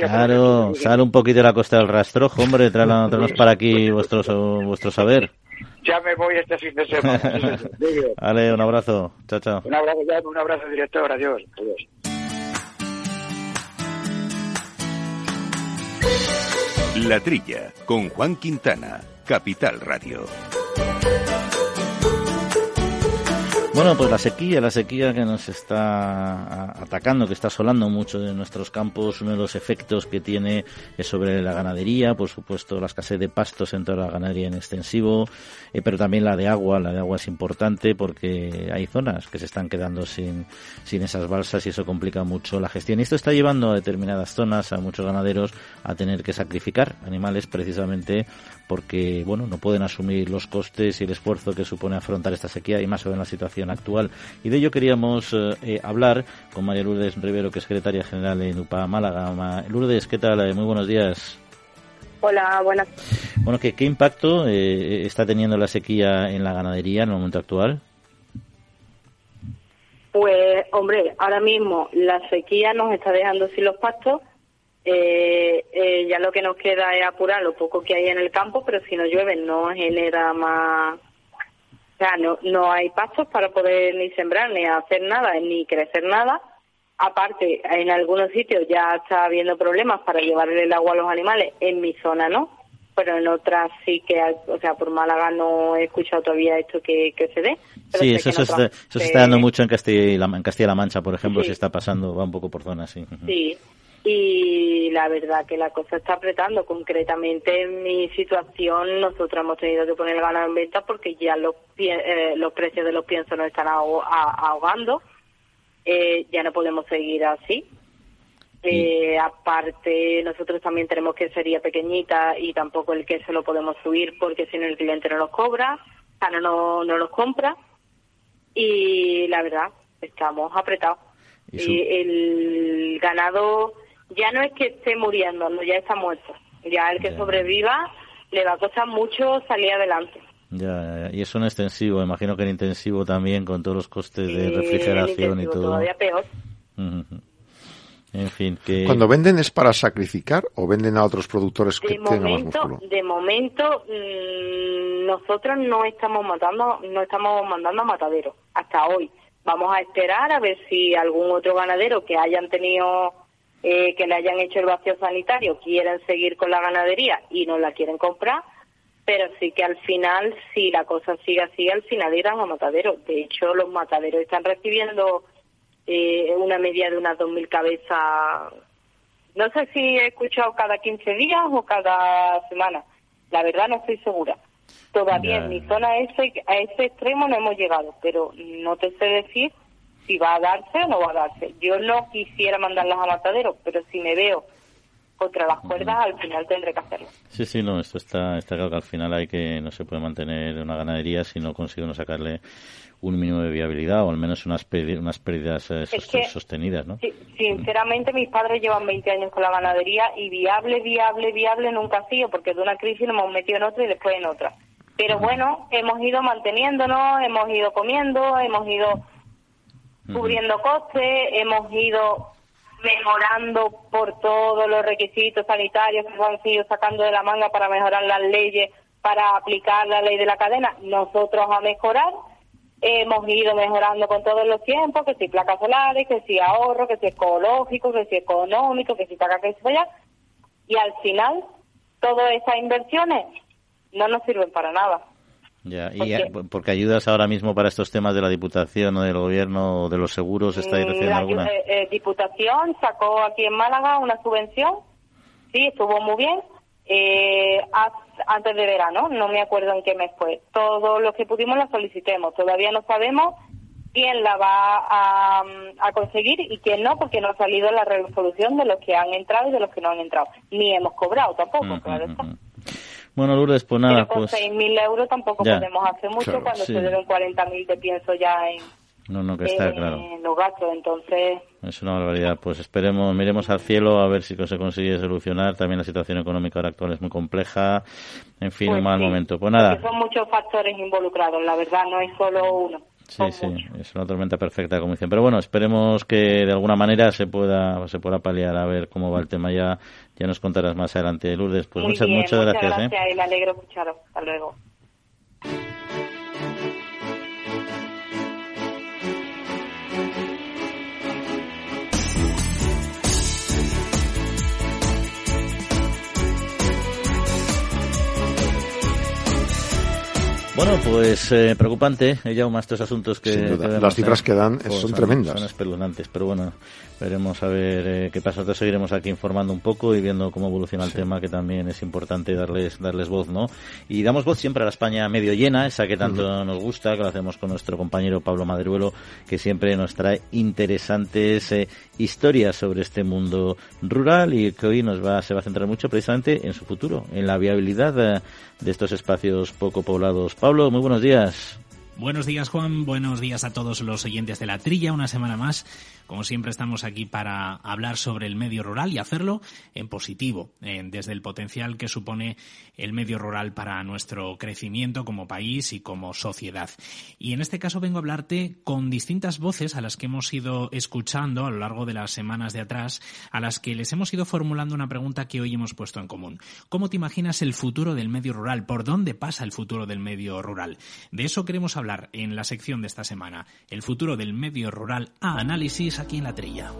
[SPEAKER 2] claro, sale un poquito de la costa del rastrojo, hombre, tráenos para aquí vuestro, vuestro saber
[SPEAKER 4] ya me voy este fin de semana.
[SPEAKER 2] vale, un abrazo. Chao, chao.
[SPEAKER 4] Un abrazo, un abrazo, director. Adiós. Adiós.
[SPEAKER 1] La Trilla, con Juan Quintana, Capital Radio.
[SPEAKER 2] Bueno, pues la sequía, la sequía que nos está atacando, que está asolando mucho de nuestros campos, uno de los efectos que tiene es sobre la ganadería, por supuesto la escasez de pastos en toda la ganadería en extensivo, eh, pero también la de agua, la de agua es importante porque hay zonas que se están quedando sin, sin esas balsas y eso complica mucho la gestión. Y esto está llevando a determinadas zonas, a muchos ganaderos, a tener que sacrificar animales precisamente porque, bueno, no pueden asumir los costes y el esfuerzo que supone afrontar esta sequía y más sobre la situación actual. Y de ello queríamos eh, eh, hablar con María Lourdes Rivero, que es secretaria general en UPA Málaga. Lourdes, ¿qué tal? Eh, muy buenos días.
[SPEAKER 9] Hola, buenas.
[SPEAKER 2] Bueno, ¿qué, qué impacto está teniendo la sequía en la ganadería en el momento actual?
[SPEAKER 9] Pues, hombre, ahora mismo la sequía nos está dejando sin los pastos. ya lo que nos queda es apurar lo poco que hay en el campo, pero si no llueve no genera más, o sea, no, no hay pastos para poder ni sembrar, ni hacer nada, ni crecer nada. Aparte, en algunos sitios ya está habiendo problemas para llevarle el agua a los animales, en mi zona no, pero en otras sí que, o sea, por Málaga no he escuchado todavía esto que, se dé.
[SPEAKER 2] Sí, eso, se está, eso, se está, dando mucho en Castilla-La en Castilla Mancha, por ejemplo, se está pasando, va un poco por zonas, sí.
[SPEAKER 9] Sí, y la verdad que la cosa está apretando. Concretamente en mi situación nosotros hemos tenido que poner el ganado en venta porque ya los, eh, los precios de los piensos nos están ahogando. Eh, ya no podemos seguir así. Eh, aparte, nosotros también tenemos que sería pequeñita y tampoco el queso lo podemos subir porque si no el cliente no nos cobra, o sea, no, no, no nos compra. Y la verdad, estamos apretados. y el ganado ya no es que esté muriendo, no, ya está muerto. Ya el que sobreviva le va a costar mucho salir adelante.
[SPEAKER 2] Ya, y eso en extensivo, imagino que en intensivo también con todos los costes de refrigeración y todo.
[SPEAKER 9] Todavía peor.
[SPEAKER 2] En fin, que...
[SPEAKER 3] Cuando venden es para sacrificar o venden a otros productores que
[SPEAKER 9] tengan más músculo. De momento, mmm, nosotros no estamos matando, no estamos mandando a mataderos hasta hoy. Vamos a esperar a ver si algún otro ganadero que hayan tenido eh, que le hayan hecho el vacío sanitario quieren seguir con la ganadería y no la quieren comprar, pero sí que al final, si la cosa sigue así, al final irán a mataderos. De hecho, los mataderos están recibiendo eh, una media de unas 2.000 cabezas. No sé si he escuchado cada 15 días o cada semana. La verdad no estoy segura. Todavía en mi zona ese, a ese extremo no hemos llegado, pero no te sé decir si va a darse o no va a darse. Yo no quisiera mandarlas a matadero, pero si me veo contra las cuerdas, al final tendré que hacerlo.
[SPEAKER 2] Sí, sí, no, esto está, está claro que al final hay que, no se puede mantener una ganadería si no consigue sacarle un mínimo de viabilidad o al menos unas, unas pérdidas eh, sostenidas, ¿no?
[SPEAKER 9] sinceramente, mis padres llevan 20 años con la ganadería y viable, viable, viable nunca ha sido, porque de una crisis nos hemos metido en otra y después en otra. Pero bueno, hemos ido manteniéndonos, hemos ido comiendo, hemos ido cubriendo costes, hemos ido mejorando por todos los requisitos sanitarios que se han sido sacando de la manga para mejorar las leyes, para aplicar la ley de la cadena, nosotros a mejorar. Hemos ido mejorando con todos los tiempos, que si placas solares, que si ahorro, que si ecológico, que si económico, que si paga que si allá. Y al final, todas esas inversiones no nos sirven para nada.
[SPEAKER 2] Ya, y eh, porque ayudas ahora mismo para estos temas de la Diputación o del Gobierno o de los seguros, ¿está recibiendo
[SPEAKER 9] la,
[SPEAKER 2] alguna?
[SPEAKER 9] Eh, eh, Diputación sacó aquí en Málaga una subvención, sí, estuvo muy bien, antes de verano, no me acuerdo en qué mes fue. Todo lo que pudimos la solicitemos, todavía no sabemos quién la va a, a, conseguir y quién no, porque no ha salido la resolución de los que han entrado y de los que no han entrado. Ni hemos cobrado tampoco, claro está.
[SPEAKER 2] Bueno, Lourdes, pues nada.
[SPEAKER 9] Pero con
[SPEAKER 2] pues...
[SPEAKER 9] 6.000 euros tampoco podemos hacer mucho cuando se deben 40.000 de pienso ya en,
[SPEAKER 2] no, no, que está, claro.
[SPEAKER 9] los gastos, entonces...
[SPEAKER 2] Es una barbaridad. Pues esperemos, miremos al cielo a ver si se consigue solucionar. También la situación económica ahora actual es muy compleja. En fin, un pues mal momento. Pues nada.
[SPEAKER 9] son muchos factores involucrados, la verdad, no es solo uno.
[SPEAKER 2] Sí, sí, es una tormenta perfecta, como dicen. Pero bueno, esperemos que de alguna manera se pueda se pueda paliar a ver cómo va el tema. Ya ya nos contarás más adelante, Lourdes. Pues muchas, muchas,
[SPEAKER 9] muchas
[SPEAKER 2] gracias.
[SPEAKER 9] ¿eh? gracias y me alegro escucharos. Hasta luego.
[SPEAKER 2] Bueno, pues eh, preocupante, ella más estos asuntos que...
[SPEAKER 3] Las cifras que dan son, tremendas.
[SPEAKER 2] Son espeluznantes, pero bueno, veremos a ver eh, qué pasa. Nosotros seguiremos aquí informando un poco y viendo cómo evoluciona el tema, que también es importante darles darles voz, ¿no? Y damos voz siempre a la España medio llena, esa que tanto nos gusta, que lo hacemos con nuestro compañero Pablo Madruelo, que siempre nos trae interesantes eh, historias sobre este mundo rural y que hoy nos va se va a centrar mucho precisamente en su futuro, en la viabilidad de estos espacios poco poblados. Pablo, muy buenos días.
[SPEAKER 10] Buenos días Juan, buenos días a todos los oyentes de la trilla, una semana más como siempre estamos aquí para hablar sobre el medio rural y hacerlo en positivo, desde el potencial que supone el medio rural para nuestro crecimiento como país y como sociedad. Y en este caso vengo a hablarte con distintas voces a las que hemos ido escuchando a lo largo de las semanas de atrás, a las que les hemos ido formulando una pregunta que hoy hemos puesto en común. ¿Cómo te imaginas el futuro del medio rural? ¿Por dónde pasa el futuro del medio rural? De eso queremos hablar en la sección de esta semana. El futuro del medio rural a análisis aquí en la trilla.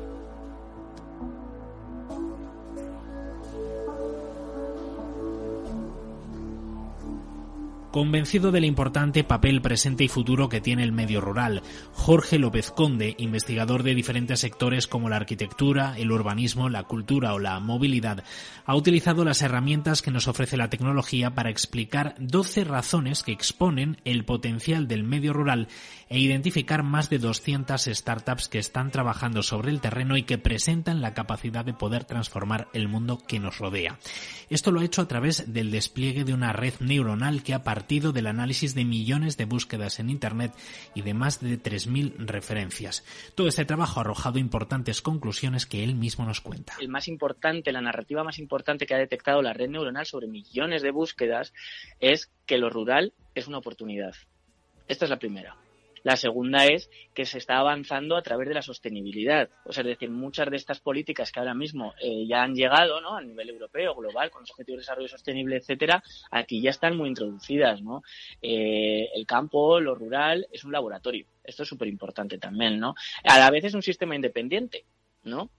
[SPEAKER 10] Convencido del importante papel presente y futuro que tiene el medio rural, Jorge López Conde, investigador de diferentes sectores como la arquitectura, el urbanismo, la cultura o la movilidad, ha utilizado las herramientas que nos ofrece la tecnología para explicar 12 razones que exponen el potencial del medio rural e identificar más de 200 startups que están trabajando sobre el terreno y que presentan la capacidad de poder transformar el mundo que nos rodea. Esto lo ha hecho a través del despliegue de una red neuronal que ha partido del análisis de millones de búsquedas en Internet y de más de 3.000 referencias. Todo este trabajo ha arrojado importantes conclusiones que él mismo nos cuenta.
[SPEAKER 11] El más importante, la narrativa más importante que ha detectado la red neuronal sobre millones de búsquedas es que lo rural es una oportunidad. Esta es la primera. La segunda es que se está avanzando a través de la sostenibilidad. O sea, es decir, muchas de estas políticas que ahora mismo eh, ya han llegado, ¿no? A nivel europeo, global, con los objetivos de desarrollo sostenible, etcétera, aquí ya están muy introducidas, ¿no? Eh, el campo, lo rural, es un laboratorio. Esto es súper importante también, ¿no? A la vez es un sistema independiente, ¿no?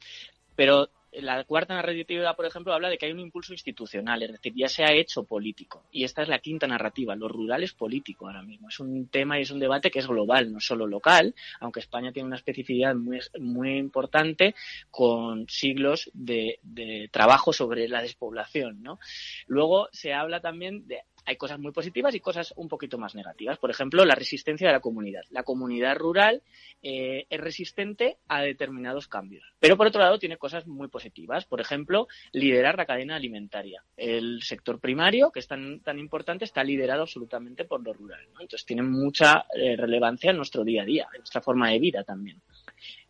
[SPEAKER 11] Pero la cuarta narrativa, por ejemplo, habla de que hay un impulso institucional, es decir, ya se ha hecho político. Y esta es la quinta narrativa. Lo rural es político ahora mismo. Es un tema y es un debate que es global, no solo local, aunque España tiene una especificidad muy, muy importante con siglos de, de trabajo sobre la despoblación. ¿no? Luego se habla también de hay cosas muy positivas y cosas un poquito más negativas. Por ejemplo, la resistencia de la comunidad. La comunidad rural eh, es resistente a determinados cambios. Pero por otro lado tiene cosas muy positivas. Por ejemplo, liderar la cadena alimentaria. El sector primario, que es tan, tan importante, está liderado absolutamente por lo rural. Entonces tiene mucha eh, relevancia en nuestro día a día, en nuestra forma de vida también.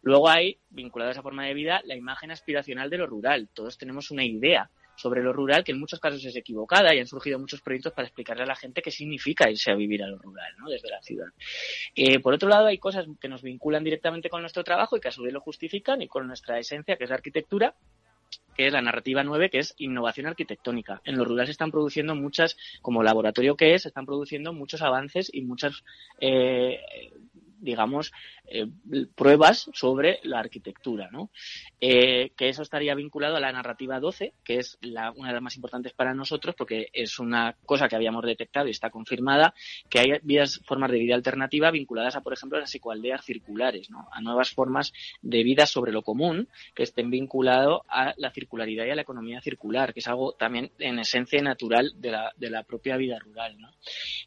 [SPEAKER 11] Luego hay, vinculado a esa forma de vida, la imagen aspiracional de lo rural. Todos tenemos una idea sobre lo rural que en muchos casos es equivocada y han surgido muchos proyectos para explicarle a la gente qué significa irse a vivir a lo rural, ¿no? Desde la ciudad. Eh, por otro lado, hay cosas que nos vinculan directamente con nuestro trabajo y que a su vez lo justifican y con nuestra esencia, que es la arquitectura, que es la narrativa 9, que es innovación arquitectónica. En lo rural se están produciendo muchas, como laboratorio que es, se están produciendo muchos avances y muchas eh, digamos, eh, pruebas sobre la arquitectura, ¿no? Eh, que eso estaría vinculado a la narrativa 12, que es una de las más importantes para nosotros, porque es una cosa que habíamos detectado y está confirmada, que hay vías, formas de vida alternativa vinculadas a, por ejemplo, las ecoaldeas circulares, ¿no? A nuevas formas de vida sobre lo común que estén vinculados a la circularidad y a la economía circular, que es algo también en esencia natural de la, de la propia vida rural, ¿no?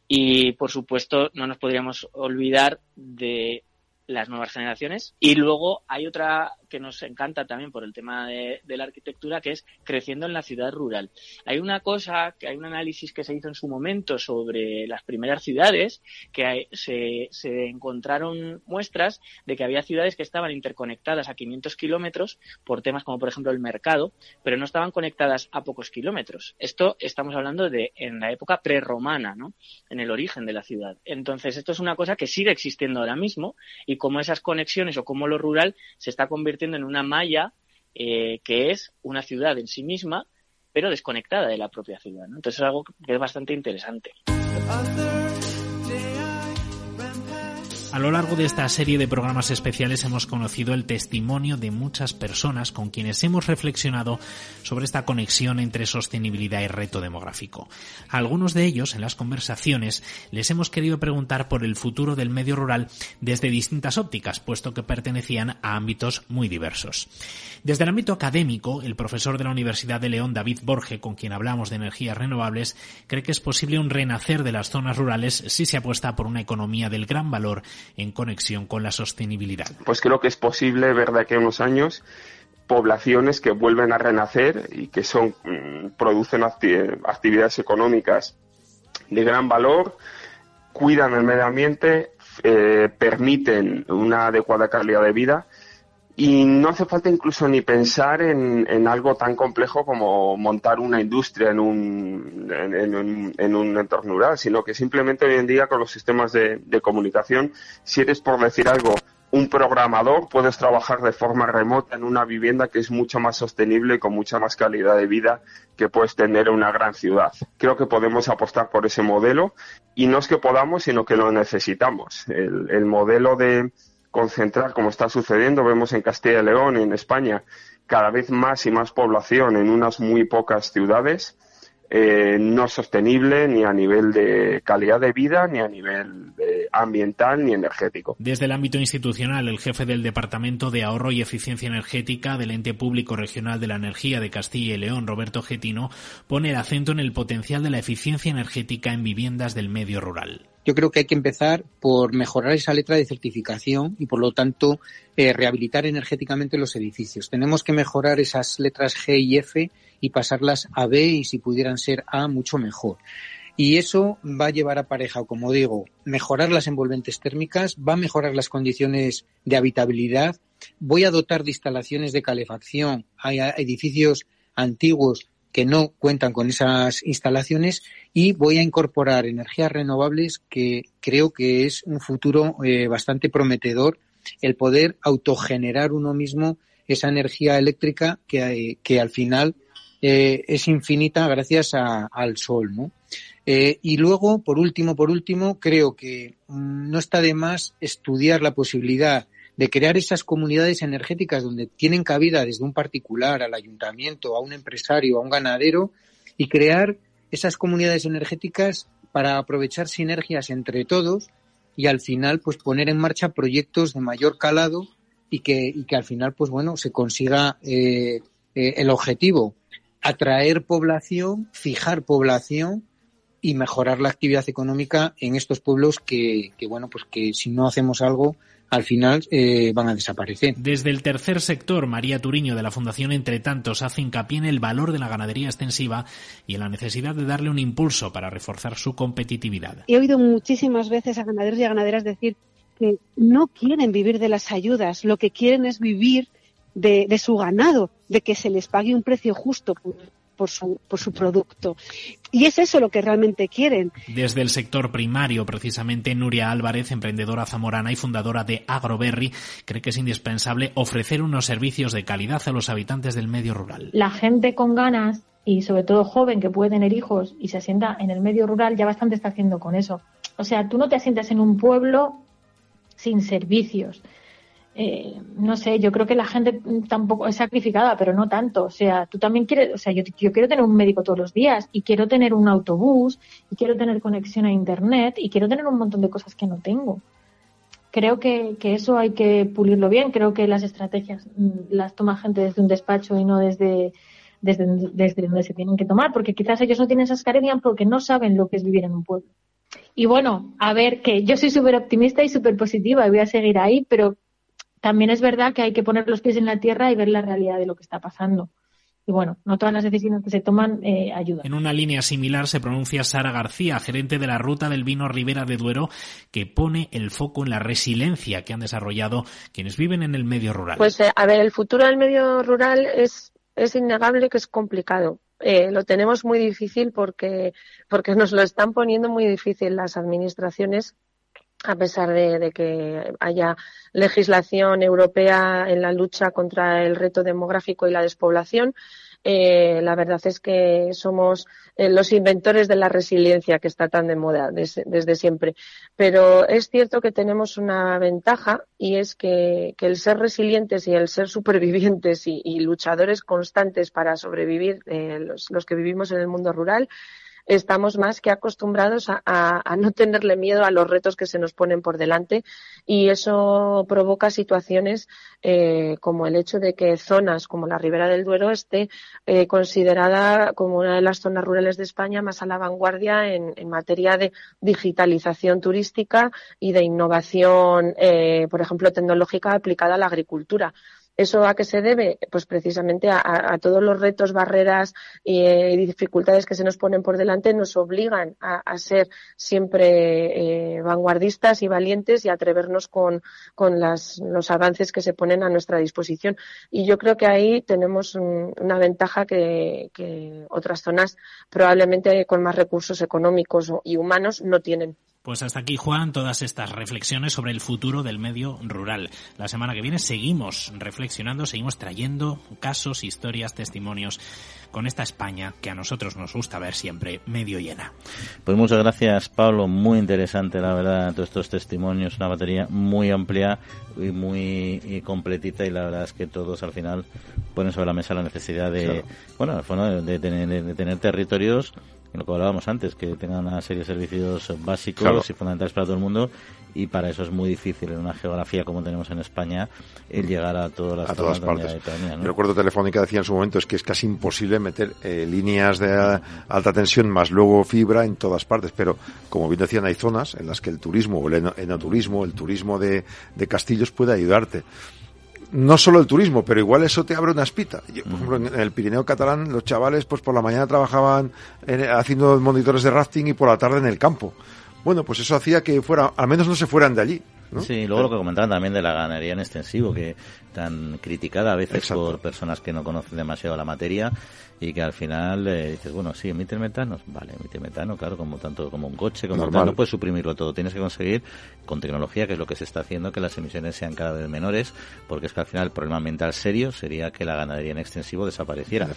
[SPEAKER 11] Y, por supuesto, no nos podríamos olvidar de las nuevas generaciones. Y luego hay otra que nos encanta también por el tema de, la arquitectura, que es creciendo en la ciudad rural. Hay una cosa, que hay un análisis que se hizo en su momento sobre las primeras ciudades, que se, se encontraron muestras de que había ciudades que estaban interconectadas a 500 kilómetros por temas como, por ejemplo, el mercado, pero no estaban conectadas a pocos kilómetros. Esto estamos hablando de en la época prerromana, ¿no? En el origen de la ciudad. Entonces, esto es una cosa que sigue existiendo ahora mismo y como esas conexiones o como lo rural se está convirtiendo en una malla eh, que es una ciudad en sí misma, pero desconectada de la propia ciudad. Entonces es algo que es bastante interesante.
[SPEAKER 10] A lo largo de esta serie de programas especiales hemos conocido el testimonio de muchas personas con quienes hemos reflexionado sobre esta conexión entre sostenibilidad y reto demográfico. A algunos de ellos, en las conversaciones, les hemos querido preguntar por el futuro del medio rural desde distintas ópticas, puesto que pertenecían a ámbitos muy diversos. Desde el ámbito académico, el profesor de la Universidad de León, David Borge, con quien hablamos de energías renovables, cree que es posible un renacer de las zonas rurales si se apuesta por una economía del gran valor en conexión con la sostenibilidad?
[SPEAKER 12] Pues creo que es posible ver de aquí a unos años poblaciones que vuelven a renacer y que son mm, producen actividades económicas de gran valor, cuidan el medio ambiente, eh, permiten una adecuada calidad de vida y no hace falta incluso ni pensar en, algo tan complejo como montar una industria en un, en, un, entorno rural, sino que simplemente hoy en día con los sistemas de, comunicación, si eres por decir algo, un programador, puedes trabajar de forma remota en una vivienda que es mucho más sostenible y con mucha más calidad de vida que puedes tener en una gran ciudad. Creo que podemos apostar por ese modelo y no es que podamos, sino que lo necesitamos. el modelo de, concentrar, como está sucediendo, vemos en Castilla y León, en España, cada vez más y más población en unas muy pocas ciudades, eh, no sostenible ni a nivel de calidad de vida, ni a nivel ambiental, ni energético.
[SPEAKER 10] Desde el ámbito institucional, el jefe del Departamento de Ahorro y Eficiencia Energética del Ente Público Regional de la Energía de Castilla y León, Roberto Getino, pone el acento en el potencial de la eficiencia energética en viviendas del medio rural.
[SPEAKER 13] Yo creo que hay que empezar por mejorar esa letra de certificación y, por lo tanto, eh, rehabilitar energéticamente los edificios. Tenemos que mejorar esas letras G y F y pasarlas a B y, si pudieran ser A, mucho mejor. Y eso va a llevar a pareja, como digo, mejorar las envolventes térmicas, va a mejorar las condiciones de habitabilidad, voy a dotar de instalaciones de calefacción a edificios antiguos que no cuentan con esas instalaciones y voy a incorporar energías renovables que creo que es un futuro eh, bastante prometedor el poder autogenerar uno mismo esa energía eléctrica que, que al final eh, es infinita gracias al sol, ¿no? Eh, y luego, por último, por último, creo que mm, no está de más estudiar la posibilidad de crear esas comunidades energéticas donde tienen cabida desde un particular al ayuntamiento, a un empresario, a un ganadero, y crear esas comunidades energéticas para aprovechar sinergias entre todos y al final pues poner en marcha proyectos de mayor calado y que, y que al final pues bueno se consiga eh, el objetivo atraer población fijar población y mejorar la actividad económica en estos pueblos que, que bueno, pues que si no hacemos algo, al final eh, van a desaparecer.
[SPEAKER 10] Desde el tercer sector, María Turiño de la Fundación Entre Tantos hace hincapié en el valor de la ganadería extensiva y en la necesidad de darle un impulso para reforzar su competitividad.
[SPEAKER 14] He oído muchísimas veces a ganaderos y a ganaderas decir que no quieren vivir de las ayudas, lo que quieren es vivir de, de su ganado, de que se les pague un precio justo por, por su, por su producto. Y es eso lo que realmente quieren.
[SPEAKER 10] Desde el sector primario, precisamente, Nuria Álvarez, emprendedora zamorana y fundadora de Agroberry, cree que es indispensable ofrecer unos servicios de calidad a los habitantes del medio rural.
[SPEAKER 15] La gente con ganas y sobre todo joven que puede tener hijos y se asienta en el medio rural ya bastante está haciendo con eso. O sea, tú no te asientas en un pueblo sin servicios eh, no sé, yo creo que la gente tampoco es sacrificada, pero no tanto. O sea, tú también quieres, o sea, yo, yo quiero tener un médico todos los días y quiero tener un autobús y quiero tener conexión a internet y quiero tener un montón de cosas que no tengo. Creo que, que eso hay que pulirlo bien. Creo que las estrategias mm, las toma gente desde un despacho y no desde, desde, desde donde se tienen que tomar, porque quizás ellos no tienen esas carencias porque no saben lo que es vivir en un pueblo. Y bueno, a ver, que yo soy súper optimista y súper positiva y voy a seguir ahí, pero también es verdad que hay que poner los pies en la tierra y ver la realidad de lo que está pasando. Y bueno, no todas las decisiones que se toman eh, ayudan.
[SPEAKER 10] En una línea similar se pronuncia Sara García, gerente de la ruta del vino Ribera de Duero, que pone el foco en la resiliencia que han desarrollado quienes viven en el medio rural.
[SPEAKER 16] Pues eh, a ver, el futuro del medio rural es, es innegable que es complicado. Eh, lo tenemos muy difícil porque, porque nos lo están poniendo muy difícil las administraciones a pesar de, que haya legislación europea en la lucha contra el reto demográfico y la despoblación, eh, la verdad es que somos eh, los inventores de la resiliencia que está tan de moda desde siempre. Pero es cierto que tenemos una ventaja y es que, el ser resilientes y el ser supervivientes y, luchadores constantes para sobrevivir eh, los que vivimos en el mundo rural estamos más que acostumbrados a, no tenerle miedo a los retos que se nos ponen por delante y eso provoca situaciones eh, como el hecho de que zonas como la Ribera del Duero esté eh, considerada como una de las zonas rurales de España más a la vanguardia en, materia de digitalización turística y de innovación, eh, por ejemplo, tecnológica aplicada a la agricultura. ¿Eso a qué se debe? Pues precisamente a, todos los retos, barreras eh, y, dificultades que se nos ponen por delante nos obligan a, ser siempre eh, vanguardistas y valientes y atrevernos con, los avances que se ponen a nuestra disposición. Y yo creo que ahí tenemos una ventaja que, que otras zonas probablemente con más recursos económicos y humanos no tienen.
[SPEAKER 10] Pues hasta aquí, Juan, todas estas reflexiones sobre el futuro del medio rural. La semana que viene seguimos reflexionando, seguimos trayendo casos, historias, testimonios con esta España que a nosotros nos gusta ver siempre medio llena.
[SPEAKER 2] Pues muchas gracias, Pablo. Muy interesante, la verdad, todos estos testimonios. Una batería muy amplia y muy completita y la verdad es que todos al final ponen sobre la mesa la necesidad de, bueno, de, tener, de tener territorios lo que hablábamos antes, que tengan una serie de servicios básicos y fundamentales para todo el mundo y para eso es muy difícil en una geografía como tenemos en España el llegar a todas las
[SPEAKER 3] a todas partes. El recuerdo telefónica decía en su momento es que es casi imposible meter eh, líneas de alta tensión más luego fibra en todas partes, pero como bien decían hay zonas en las que el turismo o el enoturismo, el turismo de, de castillos puede ayudarte no solo el turismo, pero igual eso te abre una espita. por ejemplo, en el Pirineo catalán, los chavales, pues por la mañana trabajaban haciendo monitores de rafting y por la tarde en el campo. Bueno, pues eso hacía que fuera, al menos no se fueran de allí. ¿no?
[SPEAKER 2] Sí, luego lo que comentaban también de la ganadería en extensivo, que tan criticada a veces por personas que no conocen demasiado la materia y que al final eh, dices, bueno, sí, emite metano, vale, emite metano, claro, como tanto como un coche, como tal, no puedes suprimirlo todo, tienes que conseguir con tecnología, que es lo que se está haciendo, que las emisiones sean cada vez menores, porque es que al final el problema ambiental serio sería que la ganadería en extensivo desapareciera.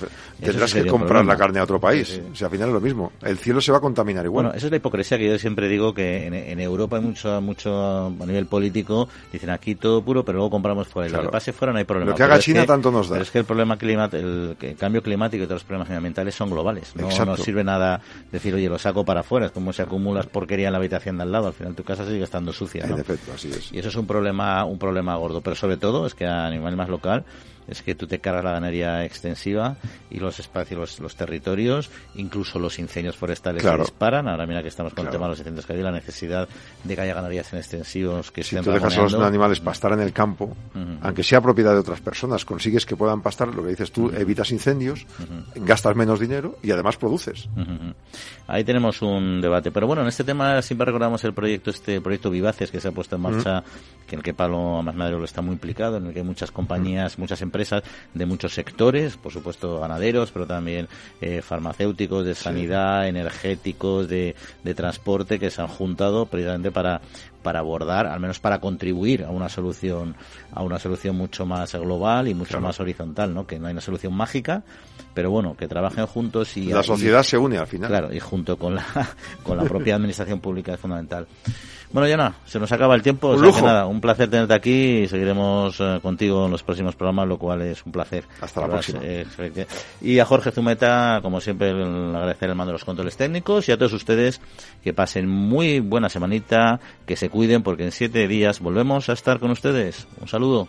[SPEAKER 3] Tendrás que comprar la carne a otro país, o sea, al final es lo mismo, el cielo se va a contaminar igual.
[SPEAKER 2] Bueno, esa es la hipocresía que yo siempre digo que en, Europa hay mucho, mucho a nivel político, dicen aquí todo puro, pero luego compramos fuera. Lo que pase fuera no hay problema.
[SPEAKER 3] Lo que haga China tanto nos da.
[SPEAKER 2] Pero es que el problema climático, el, el cambio climático los problemas ambientales son globales. No, sirve nada decir, oye, lo saco para afuera. Es como si acumulas porquería en la habitación de al lado. Al final tu casa sigue estando sucia.
[SPEAKER 3] En efecto, así es.
[SPEAKER 2] Y eso es un problema, un problema gordo. Pero sobre todo es que a nivel más local es que tú te cargas la ganadería extensiva y los espacios, los, territorios, incluso los incendios forestales se disparan. Ahora mira que estamos con el tema de los incendios que hay, la necesidad de que haya ganaderías en extensivos que
[SPEAKER 3] si tú dejas a los animales pastar en el campo, aunque sea propiedad de otras personas, consigues que puedan pastar, lo que dices tú, evitas incendios, gastas menos dinero y además produces.
[SPEAKER 2] Ahí tenemos un debate. Pero bueno, en este tema siempre recordamos el proyecto, este proyecto Vivaces que se ha puesto en marcha, que en el que Pablo Amasnadero lo está muy implicado, en el que muchas compañías, muchas empresas de muchos sectores, por supuesto ganaderos, pero también eh, farmacéuticos, de sanidad, energéticos, de, de transporte, que se han juntado precisamente para para abordar, al menos para contribuir a una solución, a una solución mucho más global y mucho más horizontal, ¿no? Que no hay una solución mágica, pero bueno, que trabajen juntos y
[SPEAKER 3] la sociedad se une al final.
[SPEAKER 2] Claro, y junto con la con la propia administración pública es fundamental. Bueno, Yana, se nos acaba el tiempo.
[SPEAKER 3] Un,
[SPEAKER 2] nada, un placer tenerte aquí y seguiremos eh, contigo en los próximos programas, lo cual es un placer.
[SPEAKER 3] Hasta la próxima.
[SPEAKER 2] y a Jorge Zumeta, como siempre, agradecer el mando de los controles técnicos y a todos ustedes que pasen muy buena semanita, que se cuiden porque en siete días volvemos a estar con ustedes. Un saludo.